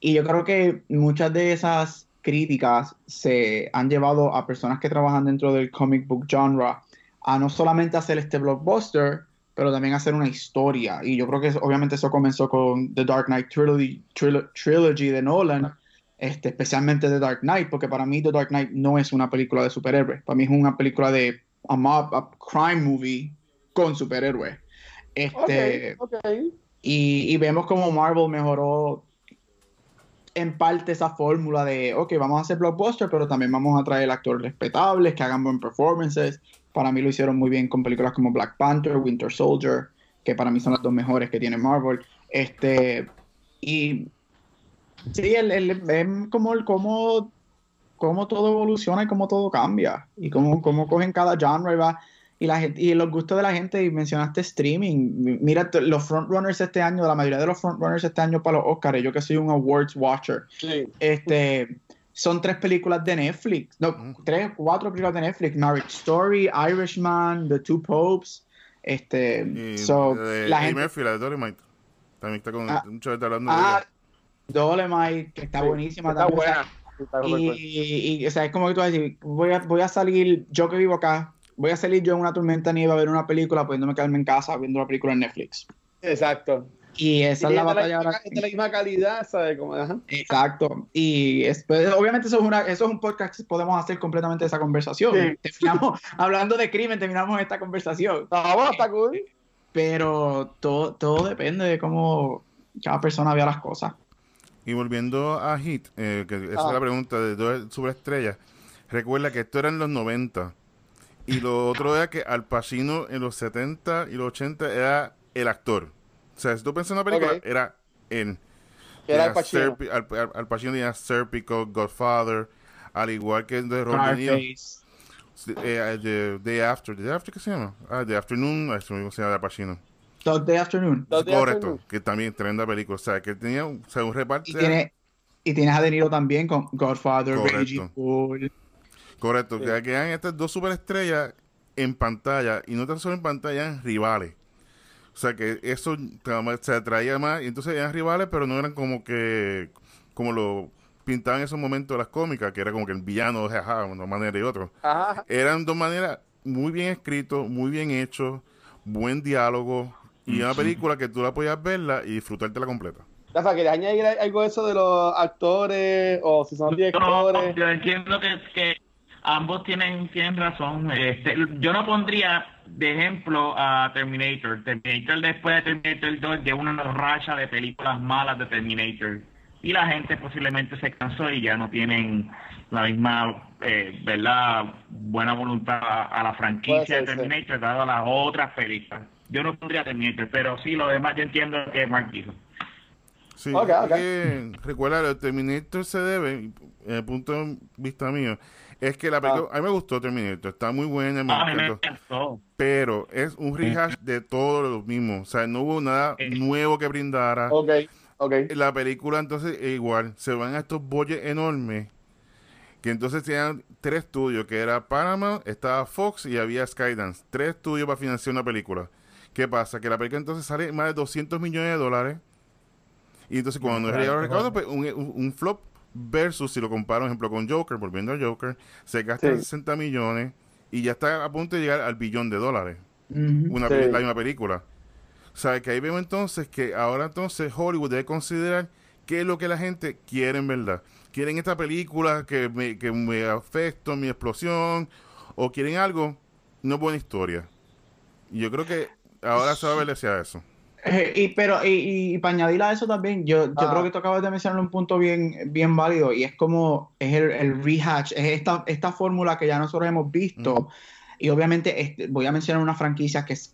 Y yo creo que muchas de esas críticas se han llevado a personas que trabajan dentro del comic book genre a no solamente hacer este blockbuster, pero también hacer una historia. Y yo creo que obviamente eso comenzó con The Dark Knight Trilogy, Trilo- Trilogy de Nolan, este, especialmente The Dark Knight, porque para mí The Dark Knight no es una película de superhéroes, para mí es una película de a mob, a crime movie con superhéroes. Este, y, y vemos como Marvel mejoró en parte esa fórmula de, ok, vamos a hacer blockbuster, pero también vamos a traer actores respetables que hagan buen performances. Para mí lo hicieron muy bien con películas como Black Panther, Winter Soldier, que para mí son las dos mejores que tiene Marvel. Este, y sí, el, el- es como, el, como, como todo evoluciona y cómo todo cambia. Y cómo, cómo cogen cada genre y va y la gente, y los gustos de la gente, y mencionaste streaming. Mira, los frontrunners este año, la mayoría de los frontrunners este año para los Oscars, yo que soy un awards watcher, Sí. este, son tres películas de Netflix, no, Mm. tres, cuatro películas de Netflix, Marriage Story, Irishman, The Two Popes, este, y so, de la Eddie gente, Murphy, la de. También está con Ah. mucha gente hablando de ah, ella. Dolemite, que está Sí, buenísima Está también, o sea, buena. Y, buena. y- y, o sea, es como que tú vas a decir, voy a, voy a salir, yo que vivo acá, voy a salir yo en una tormenta de nieve a ver una película, pudiéndome quedarme en casa viendo la película en Netflix. Exacto. Y esa es Y la es batalla es de la misma calidad, ¿sabes? Como, ajá. Exacto. Y es- pues, obviamente eso es, una, eso es un podcast que podemos hacer completamente esa conversación. Sí. Terminamos *laughs* hablando de crimen, terminamos esta conversación. No, bueno, está cool. Pero todo, todo depende de cómo cada persona vea las cosas. Y volviendo a Hit, eh, que esa Ah. es la pregunta de dos superestrellas. Recuerda que esto era en los 90. Y lo otro era que Al Pacino en los 70 y los 80 era el actor. O sea, si tú piensas en una película, era él. Era Tenía Al Pacino. Serpi- Al, Al- Al Pacino tenía Serpico, Godfather, al igual que de Robert De. Scarface. eh, The Day After. ¿The Day After qué se llama? Ah, The Afternoon. Ah, eso mismo se llama de Pacino. Dog Day Afternoon. Dog Day Correcto. Afternoon. Que también tremenda película. O sea, que tenía o sea, un reparto. Y, tiene, y tienes a De Niro también con Godfather, Correcto. Raging Bull. Correcto. Sí. Que quedan estas dos superestrellas en pantalla. Y no tan solo en pantalla, eran rivales. O sea, que eso se atraía más. Y entonces eran rivales, pero no eran como que. Como lo pintaban en esos momentos las cómicas, que era como que el villano, jaja, de una manera y otra. Ajá. eran dos maneras muy bien escritos, muy bien hechos, buen diálogo y una película que tú la podías verla y disfrutártela completa. Rafa, ¿quieres añadir algo de eso de los actores o si son No, directores? yo entiendo que, que ambos tienen, tienen razón. Este, yo no pondría de ejemplo a Terminator. Terminator después de Terminator 2 de una racha de películas malas de Terminator. Y la gente posiblemente se cansó y ya no tienen la misma, eh, ¿verdad? Buena voluntad a, a la franquicia de Terminator dado a las otras películas. Yo no pondría Terminator, pero sí, lo demás yo entiendo que Mark dijo. Sí, Ok, es ok. que, recuerda, el Terminator se debe, en el punto de vista mío, es que la película, a mí me gustó Terminator, está muy buena, me Ah, me encantó, pero es un rehash de todo lo mismo, o sea, no hubo nada Eh. nuevo que brindara. Ok, ok. La película entonces igual, se van a estos bolles enormes, que entonces tenían tres estudios, que era Paramount, estaba Fox y había Skydance, tres estudios para financiar una película. ¿Qué pasa? Que la película entonces sale más de 200 millones de dólares, y entonces cuando no es Claro, recaudo, pues un, flop versus si lo comparo, por ejemplo, con Joker, volviendo a Joker, se gasta Sí. 60 millones y ya está a punto de llegar al billón de dólares una Sí. la misma película. O sea, que ahí vemos entonces que ahora entonces Hollywood debe considerar qué es lo que la gente quiere en verdad. ¿Quieren esta película que me, que me afectó mi explosión? ¿O quieren algo? No buena historia. Y yo creo que ahora se va a ver hacia eso. Eh, y pero y, y, para añadir a eso también, yo, yo Ah. creo que tú acabas de mencionar un punto bien, bien válido y es como es el, el rehatch, es esta, esta fórmula que ya nosotros hemos visto. Ujú. Y obviamente este, voy a mencionar una franquicia que es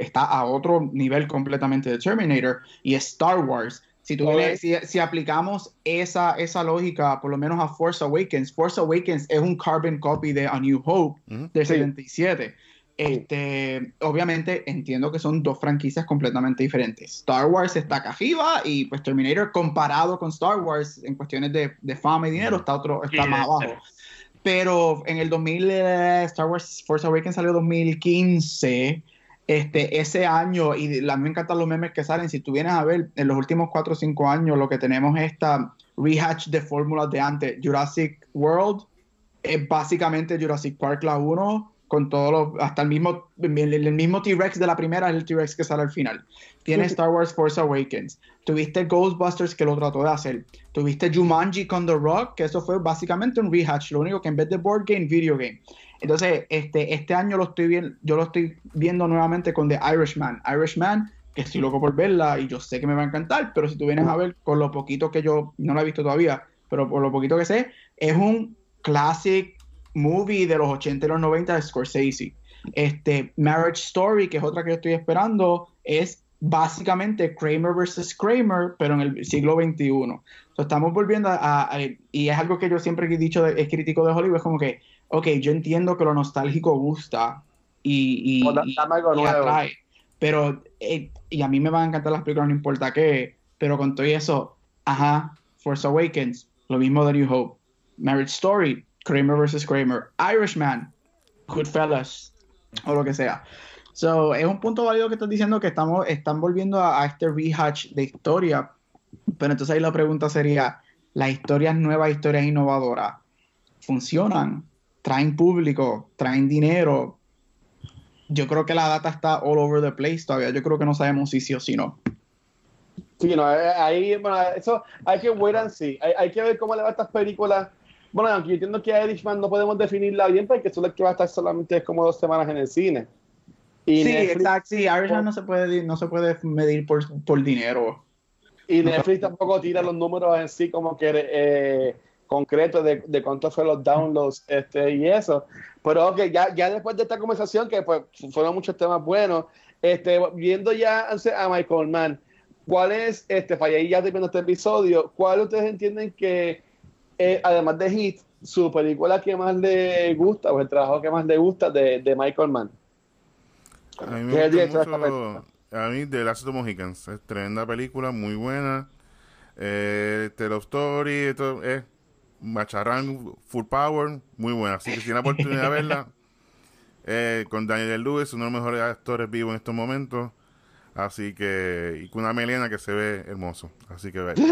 está a otro nivel completamente de Terminator y es Star Wars. Si, tú si, si aplicamos esa, esa lógica, por lo menos a Force Awakens, Force Awakens es un carbon copy de A New Hope Ujú. del Sí. 77. Este, obviamente entiendo que son dos franquicias completamente diferentes. Star Wars está acá arriba y pues Terminator comparado con Star Wars en cuestiones de, de fama y dinero está otro está Sí, más abajo. Pero en el 2000 eh, Star Wars Force Awakens salió 2015. Este, ese año, y a mí me encantan los memes que salen, si tú vienes a ver, en los últimos 4 o 5 años lo que tenemos es esta rehatch de fórmulas de antes. Jurassic World es básicamente Jurassic Park la 1 con todos los, hasta el mismo, el, el mismo T-Rex de la primera es el T-Rex que sale al final. Tiene Star Wars Force Awakens. Tuviste Ghostbusters que lo trató de hacer. Tuviste Jumanji con The Rock, que eso fue básicamente un rehatch, lo único que en vez de board game, video game. Entonces, este, este año lo estoy viendo, yo lo estoy viendo nuevamente con The Irishman. Irishman, que estoy loco por verla y yo sé que me va a encantar, pero si tú vienes a ver con lo poquito que yo no la he visto todavía, pero por lo poquito que sé, es un classic movie de los 80 y los 90 de Scorsese. Este, Marriage Story, que es otra que yo estoy esperando, es básicamente Kramer versus Kramer, pero en el siglo XXI. Entonces, estamos volviendo a, a- a- y es algo que yo siempre he dicho, de- es crítico de Hollywood, es como que, ok, yo entiendo que lo nostálgico gusta y, y, y- atrae, pero, eh, y a mí me van a encantar las películas, no importa qué, pero con todo eso, ajá, Force Awakens, lo mismo de New Hope, Marriage Story, Kramer vs. Kramer, Irishman, Goodfellas, o lo que sea. So, es un punto válido que estás diciendo que estamos, están volviendo a, a este rehatch de historia, pero entonces ahí la pregunta sería, las historias nuevas, historias innovadoras, ¿funcionan? ¿Traen público? ¿Traen dinero? Yo creo que la data está all over the place todavía. Yo creo que no sabemos si sí o si no. Sí, no, eh, ahí, eso hay que wait and. Hay, que ver cómo le va estas películas. Bueno, aunque yo entiendo que Irishman no podemos definirla bien porque eso es que va a estar solamente como dos semanas en el cine. Y sí, Netflix- exacto. Sí, Irishman no se puede, no se puede medir por, por dinero. Y Netflix tampoco tira los números en sí como que eh, concretos de, de cuánto fue los downloads este, y eso. Pero ok, ya, ya después de esta conversación, que pues fueron muchos temas buenos, este, viendo ya a Michael Mann, ¿cuál es, este, para ya terminando este episodio, cuál ustedes entienden que, eh, además de Hit, su película que más le gusta o el trabajo que más le gusta de, de Michael Mann. A mí ¿Qué es me gusta mucho, a mí, The Last of the Mohicans, es tremenda película, muy buena, eh, The Love Story, esto es macharrán, full power, muy buena, así que si tiene la oportunidad de verla, *laughs* eh, con Daniel Lewis, uno de los mejores actores vivos en estos momentos, así que, y con una melena que se ve hermoso, así que ve. *laughs*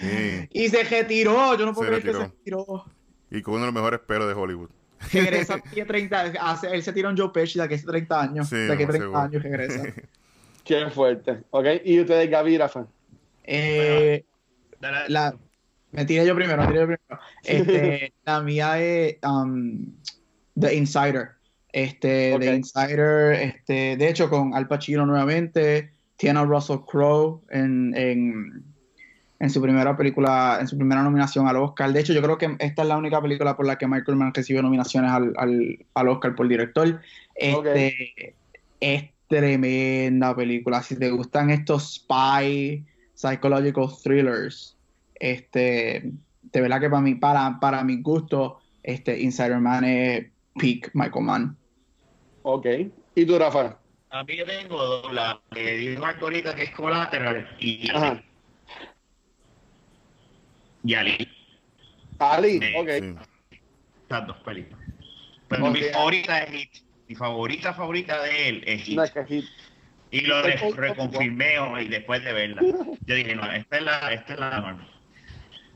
Sí, y se retiró, yo no puedo Se creer que se retiró. y con uno de los mejores pelos de Hollywood. Regresa aquí a 30, hace- él se tiró un Joe Pesci de aquí a 30 años. Sí, de aquí a lo más 30 seguro. años regresa. *laughs* Qué fuerte. ¿Ok? Y ustedes, Gaby y Rafa. Eh, Dale. la, me tiré yo primero, me tiré yo primero. *laughs* Este, la mía es um, The Insider. Este. The Insider, este, de hecho, con Al Pacino nuevamente, Tiana Russell Crowe en, en, en su primera película, en su primera nominación al Oscar. De hecho, yo creo que esta es la única película por la que Michael Mann recibió nominaciones al, al, al Oscar por director. Este, Es tremenda película. Si te gustan estos spy, psychological thrillers, este, de verdad que para mí, para, para mi gusto, este Insider Man es peak Michael Mann. Ok. ¿Y tú, Rafa? A mí yo tengo dos, la que dijo Marco ahorita que es Collateral y, Ajá. y Ali. Ali, ok. Sí. Estas dos películas. Pero mi favorita es Hit. Mi favorita favorita de él es Hit. No, es que hit. Y lo re- reconfirmé hoy después de verla. Yo dije, no, esta es la, esta es la norma.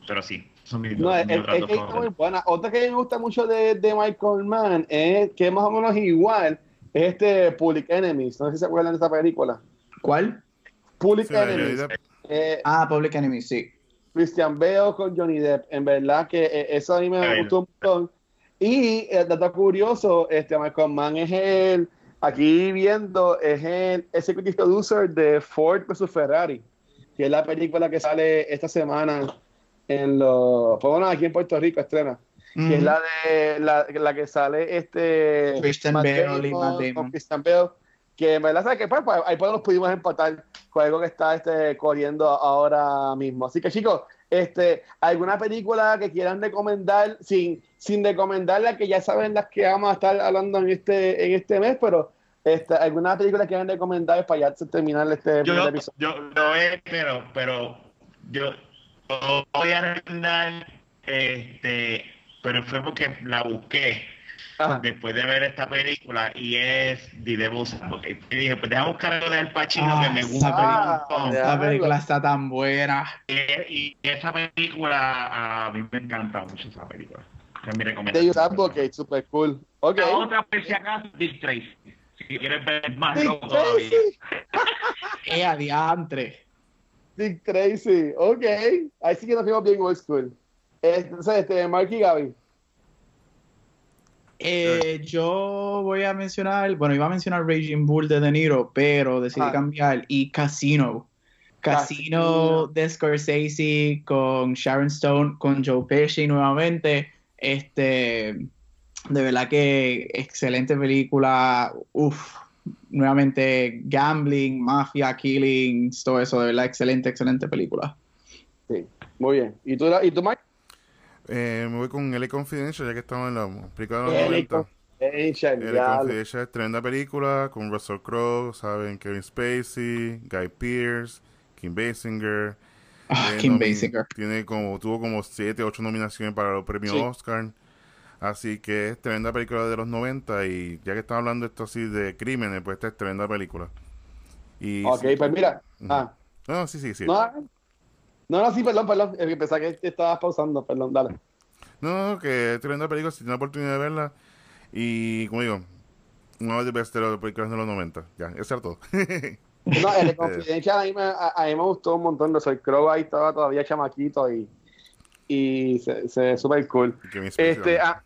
Pero sí, son mis No, dos que es muy buena. Otra que me gusta mucho de, de Michael Mann es que es más o menos igual. Es este Public Enemies. No sé si se acuerdan de esa película. ¿Cuál? Public Sí, Enemies. Eh, Ah, Public Enemy, sí. Christian Bale con Johnny Depp. En verdad que eh, eso a mí me gustó un montón. Y el dato curioso, este Michael Mann es el, aquí viendo, es el executive producer de Ford vs Ferrari, que es la película que sale esta semana en los, pues bueno, aquí en Puerto Rico estrena, que es la de la, la que sale este Christian Bale y. Christian Bale, que en verdad sabe que pues, pues, ahí pues nos pudimos empatar con algo que está este, corriendo ahora mismo. Así que chicos, este, ¿alguna película que quieran recomendar sin, sin recomendar la que ya saben las que vamos a estar hablando en este, en este mes, pero este, alguna película que quieran recomendar para ya terminar este Yo, episodio? yo lo es, pero, pero yo lo voy a recomendar, este, pero fue porque la busqué Ajá. después de ver esta película y es The Devil's Advocate. Y dije, pues déjame buscar algo del Pacino Ah, que me esa gusta película. un montón. Ah, La película está tan buena. Y, y esa película, a mí me encanta mucho esa película. Es mi recomendación. Advocate, super cool. La otra, por si acaso, Dick Tracy. Si quieres ver más loco todavía. *laughs* ¡Eh, adiantre! Dick Tracy. Ok. Ahí sí que nos fuimos bien old school. Entonces, este, Mark y Gaby. Eh, yo voy a mencionar, bueno, iba a mencionar Raging Bull de De Niro, pero decidí Ah. cambiar y Casino. Casino Casino. de Scorsese con Sharon Stone, con Joe Pesci nuevamente. Este, de verdad que excelente película. Uf, nuevamente gambling, mafia, killings, todo eso, de verdad, excelente, excelente película. Sí. Muy bien. ¿Y tú, ¿y tú Mike? Eh, me voy con L Confidential, ya que estamos en la película de los L 90. Angel, L ya. Confidential es tremenda película con Russell Crowe, saben, Kevin Spacey, Guy Pearce, Kim Basinger. Ah, Eh, Kim Basinger. Tiene como, tuvo como 7, 8 nominaciones para los premios Sí. Oscar. Así que es tremenda película de los 90 y ya que estamos hablando esto así de crímenes, pues esta es tremenda película. Y Ok, sí- pues mira. Ah, No, sí, sí, sí. no, no, no, sí, perdón, perdón. Es que Pensaba que te estabas pausando, perdón, dale. No, que es tremenda película, si tiene la oportunidad de verla. Y como digo, una de las películas de los 90. Ya, eso era todo. No, el de *laughs* Confidencial a mí, me, a, a mí me gustó un montón. De Soy Crow ahí estaba todavía chamaquito y, y se, se ve súper cool. Y. Este, ah,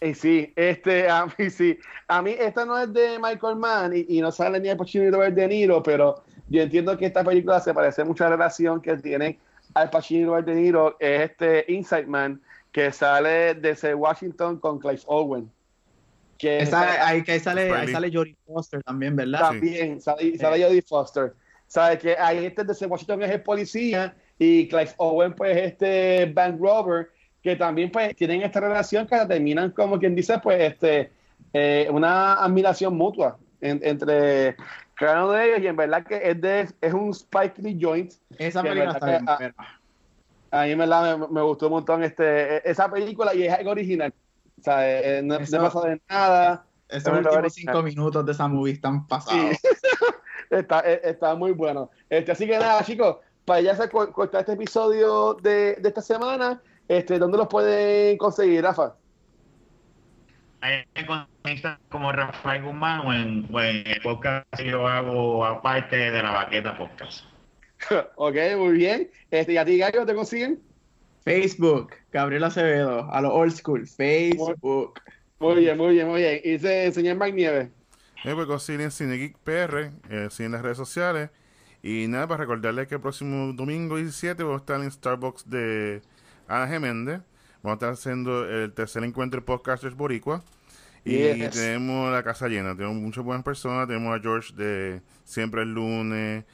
eh, sí, este, *laughs* a mí sí. A mí esta no es de Michael Mann y, y no sale ni de Pacino ni Robert De Niro, pero yo entiendo que esta película se parece mucho a la relación que tienen al Pacino y Robert De Niro. Es este Inside Man que sale desde Washington con Clive Owen. Que Esa- ahí, que ahí sale, ahí sale Jodie Foster también, ¿verdad? también sale, sale Jodie Foster. Sabe que ahí este desde Washington es el policía y Clive Owen pues es este bank robber que también pues tienen esta relación que terminan como quien dice pues este eh, una admiración mutua entre cada uno de ellos y en verdad que es, de, es un Spike Lee joint. Esa película está bien, a, mí me, me, gustó un montón este, esa película y es algo original. O sea, eh, no, Eso, pasa de nada. Esos últimos cinco minutos de esa movie están pasados. *laughs* está, e, está, muy bueno. Este, así que nada, chicos, para ya se cortar este episodio de, de esta semana, este, ¿dónde los pueden conseguir, Rafa? Ahí como Rafael Guzmán o en, el podcast que yo hago aparte de la baqueta podcast. *laughs* ok, muy bien. Este, ¿Y a ti, Gallo, te consiguen? Facebook, Gabriel Acevedo, a lo old school, Facebook. Muy, bien, muy bien, muy bien. ¿Y se señor Mike Nieves? Eh, pues consiguen Cine Geek PR, eh, en las redes sociales. Y nada, para recordarles que el próximo domingo 17 voy a estar en Starbucks de Ana Geméndez. Vamos a estar haciendo el tercer encuentro de podcasters boricua. Y tenemos la casa llena. Tenemos muchas buenas personas. Tenemos a George de Siempre el Lunes.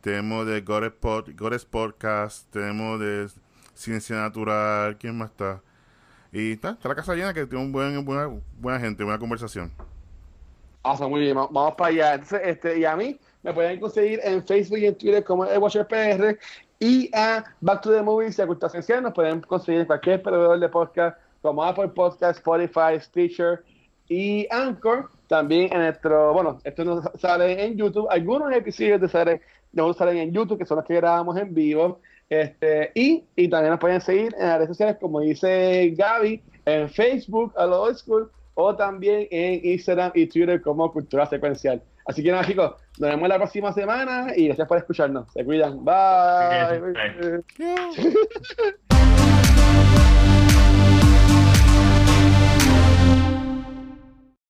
Tenemos de Goddess, Podcast. Tenemos de Ciencia Natural. ¿Quién más está? Y está, está la casa llena que tiene un buen, buena, buena gente, buena conversación. Awesome, muy bien. Vamos para allá. Entonces, este, y a mí me pueden conseguir en Facebook y en Twitter como el Watcher PR y a Back to the Movies y a Cultura Esencial. Nos pueden conseguir en cualquier proveedor de podcast como Apple Podcast, Spotify, Stitcher y Anchor. También en nuestro, bueno, esto nos sale en YouTube. Algunos episodios de sale, nos salen en YouTube, que son los que grabamos en vivo. Este, y, y también nos pueden seguir en las redes sociales, como dice Gaby, en Facebook, a lo old school, o también en Instagram y Twitter como Cultura Secuencial. Así que nada, chicos, nos vemos la próxima semana y gracias por escucharnos. Se cuidan. Bye. *laughs*